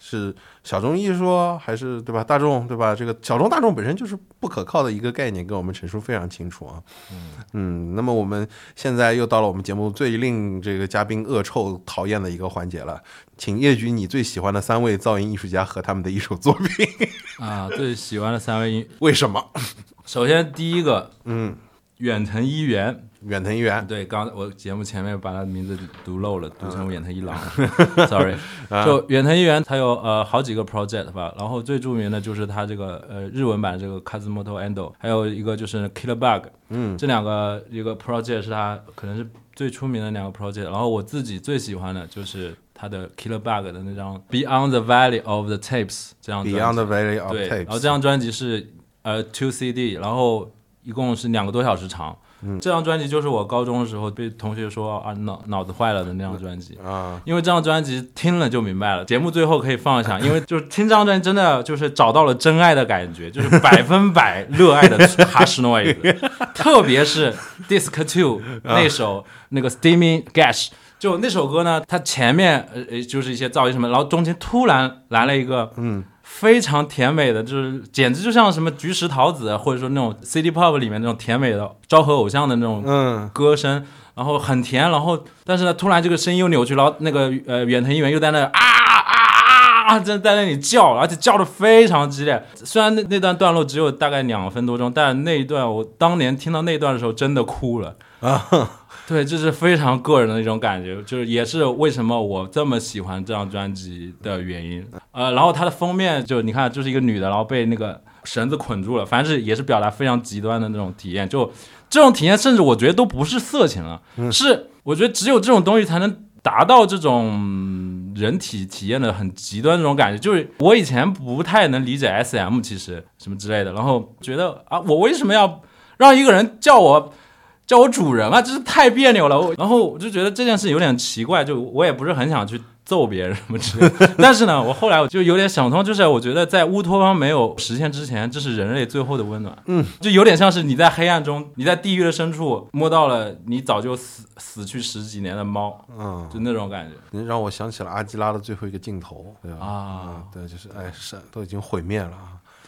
是小众艺术还是对吧？大众对吧？这个小众大众本身就是不可靠的一个概念，跟我们陈述非常清楚啊。嗯嗯，那么我们现在又到了我们节目最令这个嘉宾恶臭讨厌的一个环节了，请列举你最喜欢的三位噪音艺术家和他们的一首作品 *laughs* 啊。最喜欢的三位音为什么？首先第一个，嗯，远藤一元。远藤一元，对，刚我节目前面把他的名字读漏了，读成远藤一郎，*laughs* sorry。就远藤一元，他有呃好几个 project 吧，然后最著名的就是他这个呃日文版这个 Kazumoto Endo，还有一个就是 Killer Bug，嗯，这两个一个 project 是他可能是最出名的两个 project，然后我自己最喜欢的就是他的 Killer Bug 的那张 Beyond the Valley of the Tapes 这张 Beyond the Valley of Tapes，对，然后这张专辑是呃 two CD，然后一共是两个多小时长。这张专辑就是我高中的时候被同学说啊脑脑子坏了的那张专辑啊，因为这张专辑听了就明白了。节目最后可以放一下，*laughs* 因为就是听这张专辑真的就是找到了真爱的感觉，就是百分百热爱的哈士诺伊子，*laughs* 特别是 Disc Two 那首那个 Steaming Gash，就那首歌呢，它前面呃就是一些噪音什么，然后中间突然来了一个嗯。非常甜美的，就是简直就像什么菊石桃子，或者说那种 City Pop 里面那种甜美的昭和偶像的那种歌声，然后很甜，然后但是呢，突然这个声音又扭曲，然后那个呃远藤一元又在那啊啊啊在在那里叫，而且叫的非常激烈。虽然那那段段落只有大概两分多钟，但那一段我当年听到那段的时候真的哭了啊。对，这是非常个人的一种感觉，就是也是为什么我这么喜欢这张专辑的原因。呃，然后它的封面就你看，就是一个女的，然后被那个绳子捆住了，反正是也是表达非常极端的那种体验。就这种体验，甚至我觉得都不是色情了，是我觉得只有这种东西才能达到这种人体体验的很极端这种感觉。就是我以前不太能理解 SM，其实什么之类的，然后觉得啊，我为什么要让一个人叫我？叫我主人啊，真是太别扭了。然后我就觉得这件事有点奇怪，就我也不是很想去揍别人什么之类的。*laughs* 但是呢，我后来我就有点想通，就是我觉得在乌托邦没有实现之前，这是人类最后的温暖。嗯，就有点像是你在黑暗中，你在地狱的深处摸到了你早就死死去十几年的猫。嗯，就那种感觉，你让我想起了阿基拉的最后一个镜头，对吧？啊，对，就是哎，是都已经毁灭了。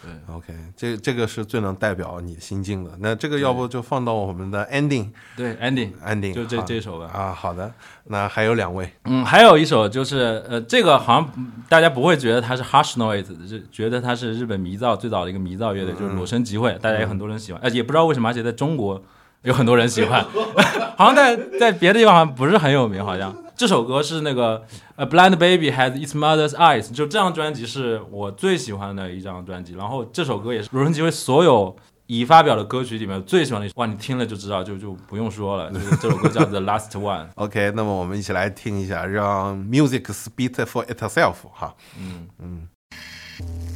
对，OK，这这个是最能代表你心境的。那这个要不就放到我们的 ending，对，ending，ending，就这这首吧。啊，好的。那还有两位，嗯，还有一首就是呃，这个好像大家不会觉得它是 Hush Noise，就觉得它是日本迷造最早的一个迷造乐队，就是裸声集会，大家有很多人喜欢，而且也不知道为什么，而且在中国有很多人喜欢，*laughs* 好像在在别的地方好像不是很有名，好像。这首歌是那个 A，Blind Baby Has Its Mother's Eyes，就这张专辑是我最喜欢的一张专辑。然后这首歌也是《如人集会》所有已发表的歌曲里面最喜欢的一首，哇，你听了就知道，就就不用说了，就是这首歌叫《The Last One》。*laughs* OK，那么我们一起来听一下，让 music speak for itself 哈。嗯嗯。「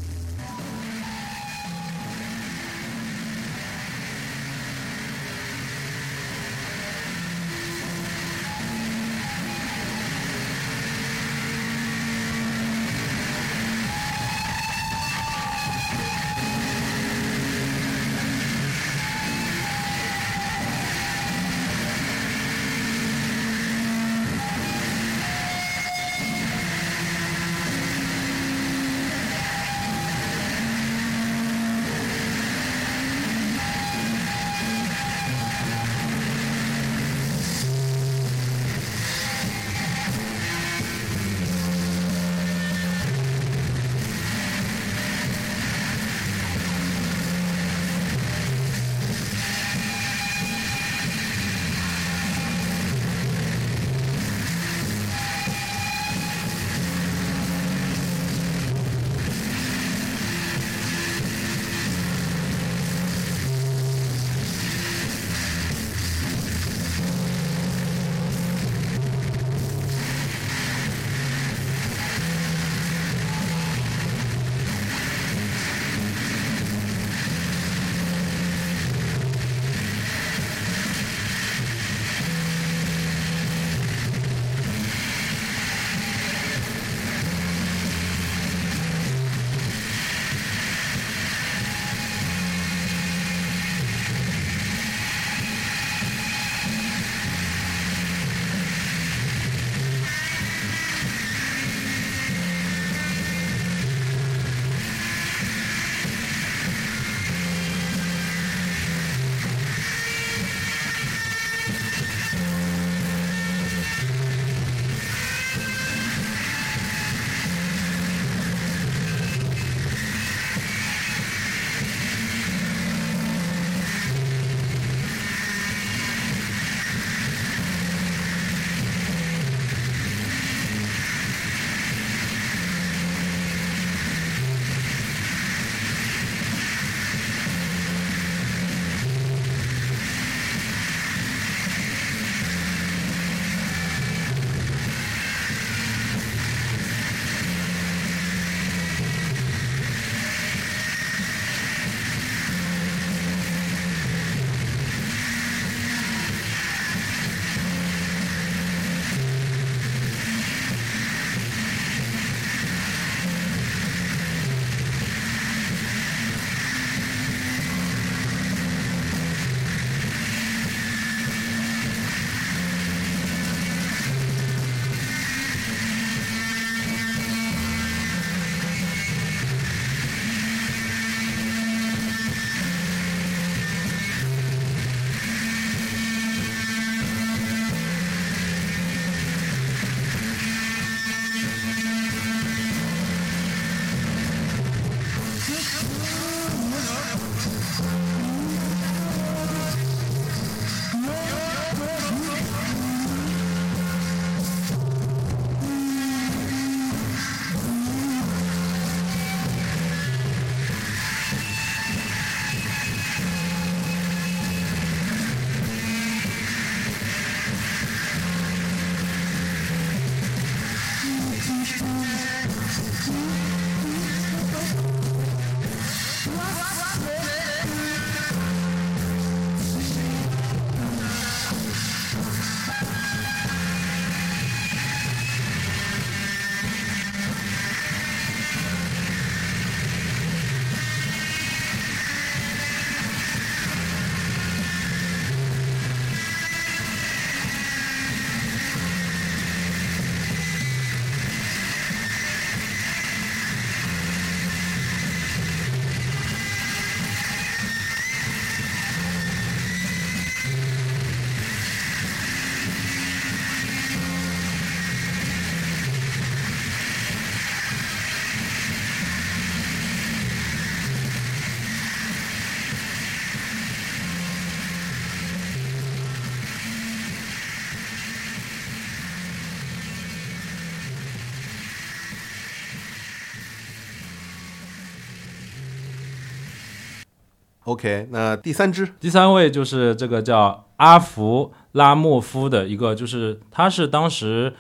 OK，那第三支第三位就是这个叫阿弗拉莫夫的一个，就是他是当时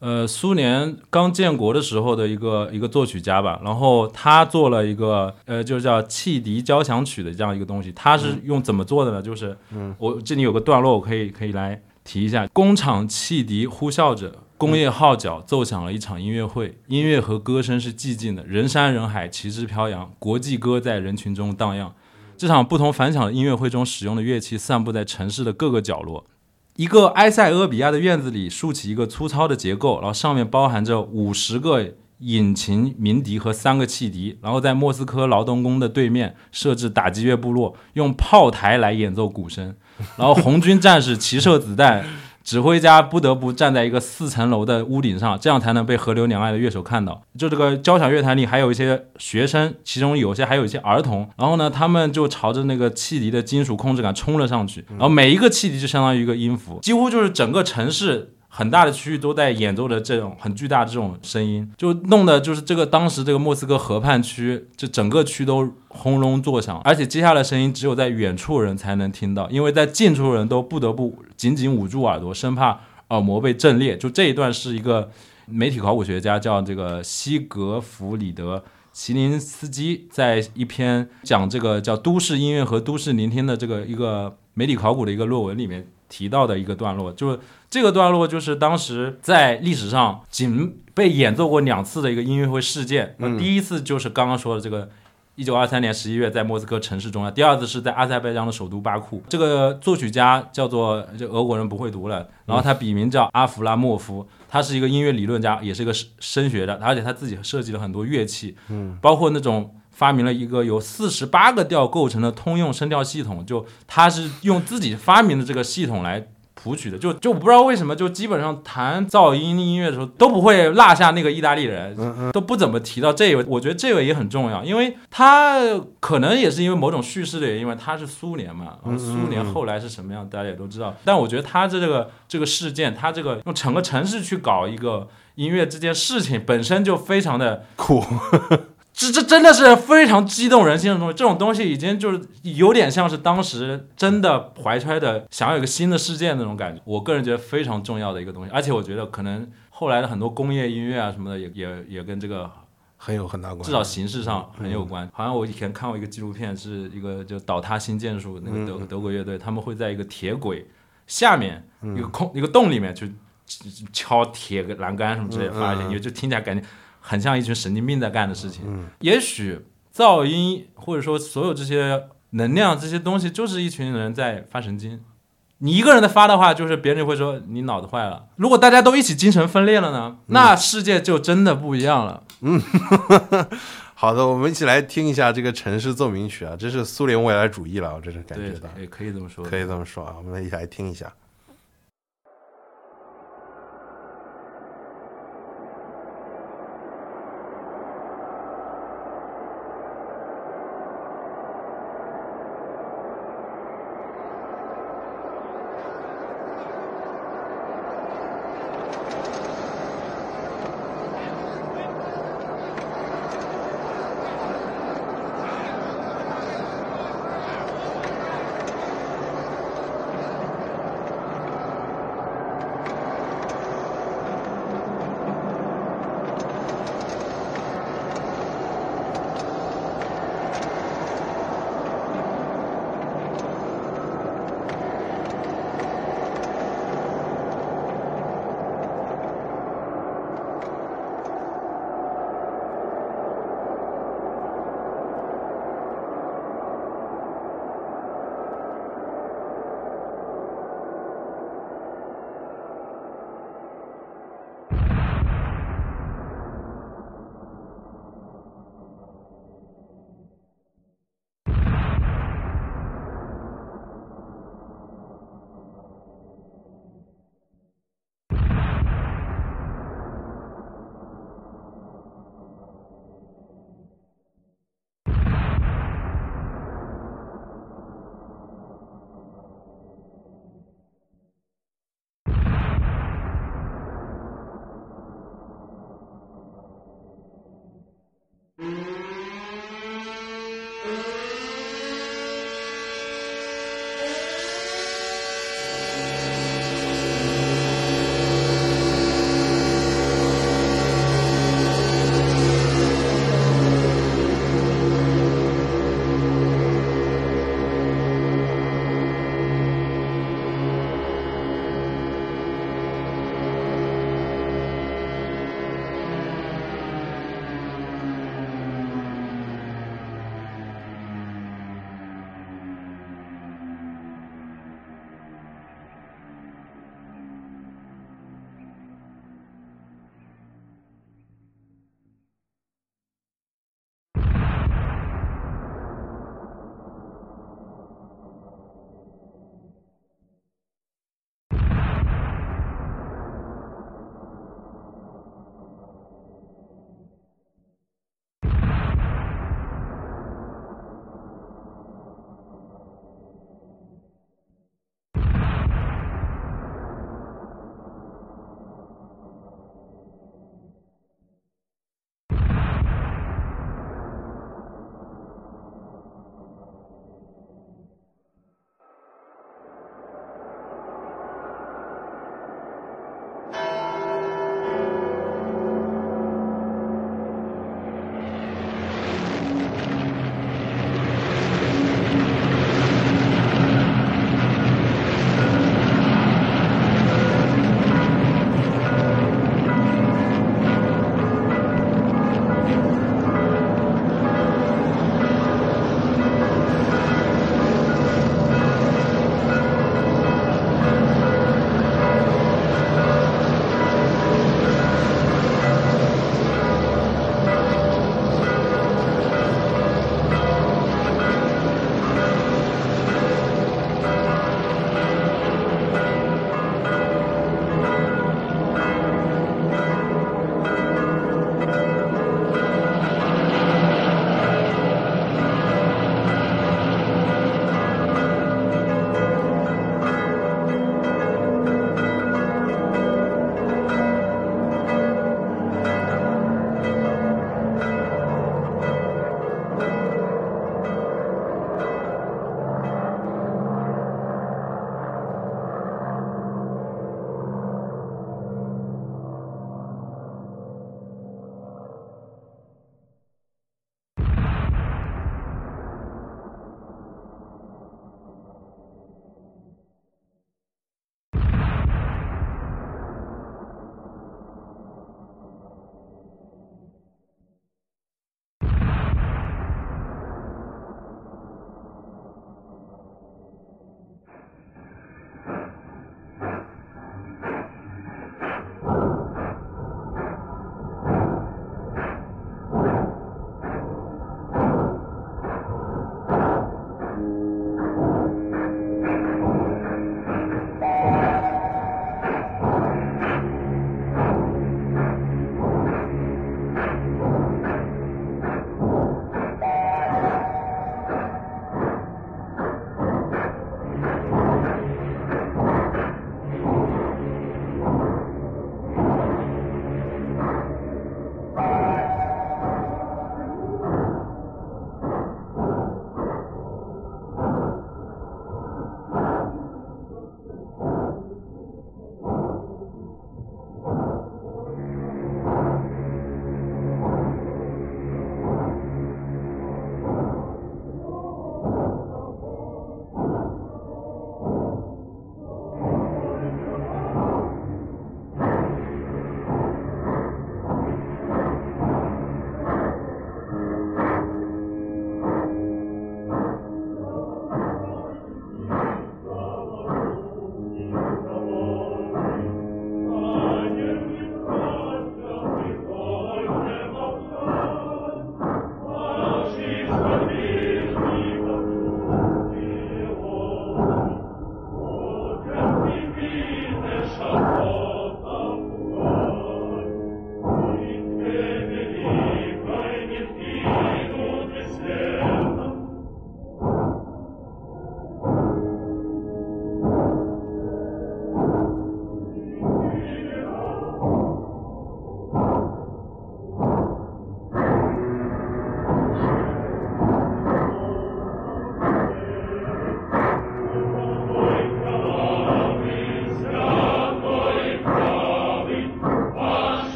呃苏联刚建国的时候的一个一个作曲家吧，然后他做了一个呃就叫汽笛交响曲的这样一个东西，他是用怎么做的呢？就是嗯，我这里有个段落，我可以可以来提一下，工厂汽笛呼啸着。工业号角奏响了一场音乐会，音乐和歌声是寂静的，人山人海，旗帜飘扬，国际歌在人群中荡漾。这场不同凡响的音乐会中使用的乐器散布在城市的各个角落。一个埃塞俄比亚的院子里竖起一个粗糙的结构，然后上面包含着五十个引擎鸣笛和三个汽笛。然后在莫斯科劳动宫的对面设置打击乐部落，用炮台来演奏鼓声。然后红军战士齐射子弹。指挥家不得不站在一个四层楼的屋顶上，这样才能被河流两岸的乐手看到。就这个交响乐团里还有一些学生，其中有些还有一些儿童。然后呢，他们就朝着那个汽笛的金属控制杆冲了上去。然后每一个汽笛就相当于一个音符，几乎就是整个城市。很大的区域都在演奏着这种很巨大的这种声音，就弄的就是这个当时这个莫斯科河畔区，就整个区都轰隆作响，而且接下来声音只有在远处人才能听到，因为在近处人都不得不紧紧捂住耳朵，生怕耳膜被震裂。就这一段是一个媒体考古学家叫这个西格弗里德齐林斯基在一篇讲这个叫都市音乐和都市聆听的这个一个媒体考古的一个论文里面。提到的一个段落，就是这个段落，就是当时在历史上仅被演奏过两次的一个音乐会事件。那第一次就是刚刚说的这个一九二三年十一月在莫斯科城市中央，第二次是在阿塞拜疆的首都巴库。这个作曲家叫做这俄国人不会读了，然后他笔名叫阿弗拉莫夫，他是一个音乐理论家，也是一个声学的，而且他自己设计了很多乐器，嗯，包括那种。发明了一个由四十八个调构成的通用声调系统，就他是用自己发明的这个系统来谱曲的，就就不知道为什么，就基本上弹噪音音乐的时候都不会落下那个意大利人，都不怎么提到这位。我觉得这位也很重要，因为他可能也是因为某种叙事的原因，吧他是苏联嘛，苏联后来是什么样，大家也都知道。但我觉得他这个这个事件，他这个用整个城市去搞一个音乐这件事情，本身就非常的酷。这这真的是非常激动人心的东西，这种东西已经就是有点像是当时真的怀揣的想要有一个新的世界那种感觉。我个人觉得非常重要的一个东西，而且我觉得可能后来的很多工业音乐啊什么的也也也跟这个很有很大关系，至少形式上很有关。好像我以前看过一个纪录片，是一个就倒塌新建筑那个德德国乐队，他们会在一个铁轨下面一个空一个洞里面去敲铁栏杆什么之类的，发现因为就听起来感觉。很像一群神经病在干的事情。嗯，也许噪音或者说所有这些能量这些东西，就是一群人在发神经。你一个人的发的话，就是别人就会说你脑子坏了。如果大家都一起精神分裂了呢，那世界就真的不一样了。嗯，*laughs* 好的，我们一起来听一下这个城市奏鸣曲啊，这是苏联未来主义了，我这是感觉到。也可以这么说，可以这么说啊，我们一起来听一下。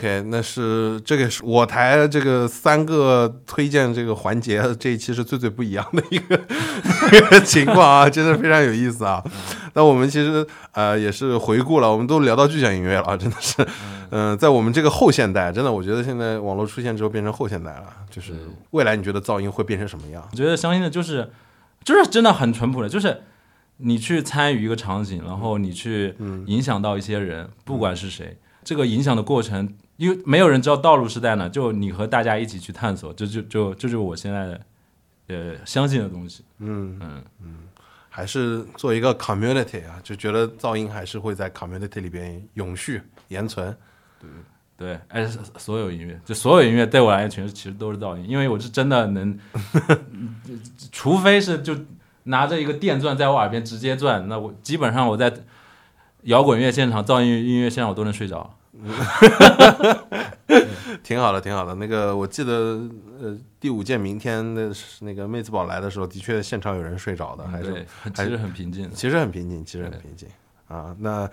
OK，那是这个是我台这个三个推荐这个环节，这一期是最最不一样的一个 *laughs* 情况啊，真的非常有意思啊。那我们其实呃也是回顾了，我们都聊到巨响音乐了，真的是，嗯、在我们这个后现代，真的我觉得现在网络出现之后变成后现代了，就是未来你觉得噪音会变成什么样？我觉得相信的就是，就是真的很淳朴的，就是你去参与一个场景，然后你去影响到一些人，不管是谁，这个影响的过程，因为没有人知道道路是在哪，就你和大家一起去探索，这就就这就是我现在的呃相信的东西。嗯嗯嗯还是做一个 community 啊，就觉得噪音还是会在 community 里边永续延存。对对，哎，所有音乐，就所有音乐对我来讲，全是其实都是噪音，因为我是真的能，*laughs* 除非是就拿着一个电钻在我耳边直接转，那我基本上我在摇滚乐现场、噪音音乐现场我都能睡着。*laughs* 挺好的，挺好的。那个我记得，呃，第五届明天的是那个妹子宝来的时候，的确现场有人睡着的，还是对，很其实很平静。其实很平静，其实很平静啊。那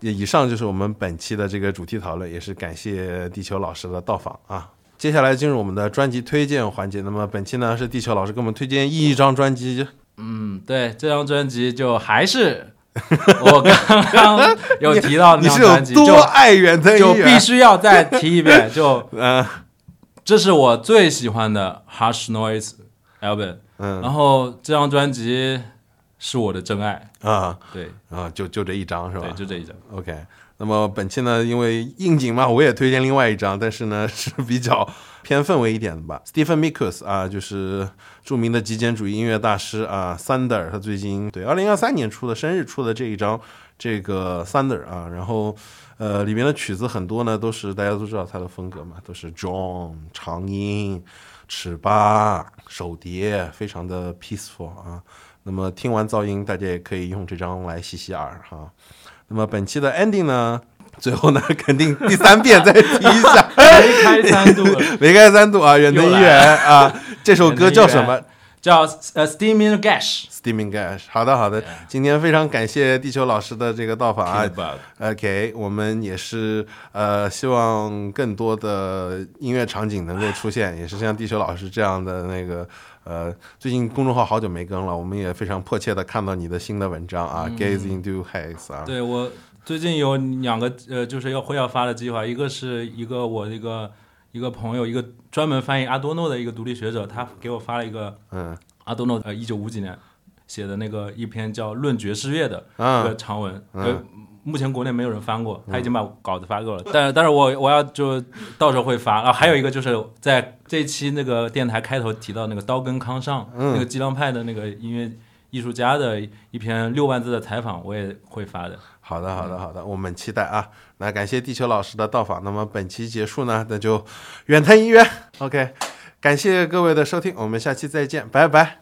以上就是我们本期的这个主题讨论，也是感谢地球老师的到访啊。接下来进入我们的专辑推荐环节。那么本期呢是地球老师给我们推荐一张专辑，嗯，对，这张专辑就还是 *laughs* 我刚刚有提到你是有那张专辑，多就爱远藤就必须要再提一遍，*laughs* 就嗯这是我最喜欢的 Hush Noise album。嗯然后这张专辑是我的真爱，啊对啊，就就这一张是吧对，？就这一张。OK，那么本期呢，因为应景嘛，我也推荐另外一张，但是呢是比较偏氛围一点的吧。Stephen Mikus 啊，就是著名的极简主义音乐大师啊，Thunder，他最近对二零二三年出的生日出的这一张这个 Thunder 啊，然后呃里面的曲子很多呢都是大家都知道他的风格嘛，都是 John 长音、尺八、手碟，非常的 peaceful 啊。那么听完噪音，大家也可以用这张来洗洗耳哈。那么本期的 ending 呢，最后呢，肯定第三遍再提一下，没开三度了，没开三度啊，*laughs* 远的一远啊，这首歌叫什么叫呃 Steaming Gash。？Steaming Gash。好的，好的，今天非常感谢地球老师的这个到访啊。OK，我们也是呃，希望更多的音乐场景能够出现，也是像地球老师这样的那个呃，最近公众号好久没更了，我们也非常迫切的看到你的新的文章啊、g a z e into Haze 啊，对我最近有两个呃，就是要会要发的计划，一个是一个我一个一个朋友，一个专门翻译阿多诺的一个独立学者，他给我发了一个嗯。阿多诺呃一九五几年写的那个一篇叫《论爵士乐》的一啊个长文，呃，目前国内没有人翻过，他已经把稿子发给我了，但但是我我要就到时候会发。啊，还有一个就是在这一期那个电台开头提到那个刀根康尚、那个激浪派的那个音乐艺术家的一篇六万字的采访，我也会发的。好的，好的，好的，我们期待啊。那感谢地球老师的到访。那么本期结束呢，那就远藤一远。OK，感谢各位的收听，我们下期再见，拜拜。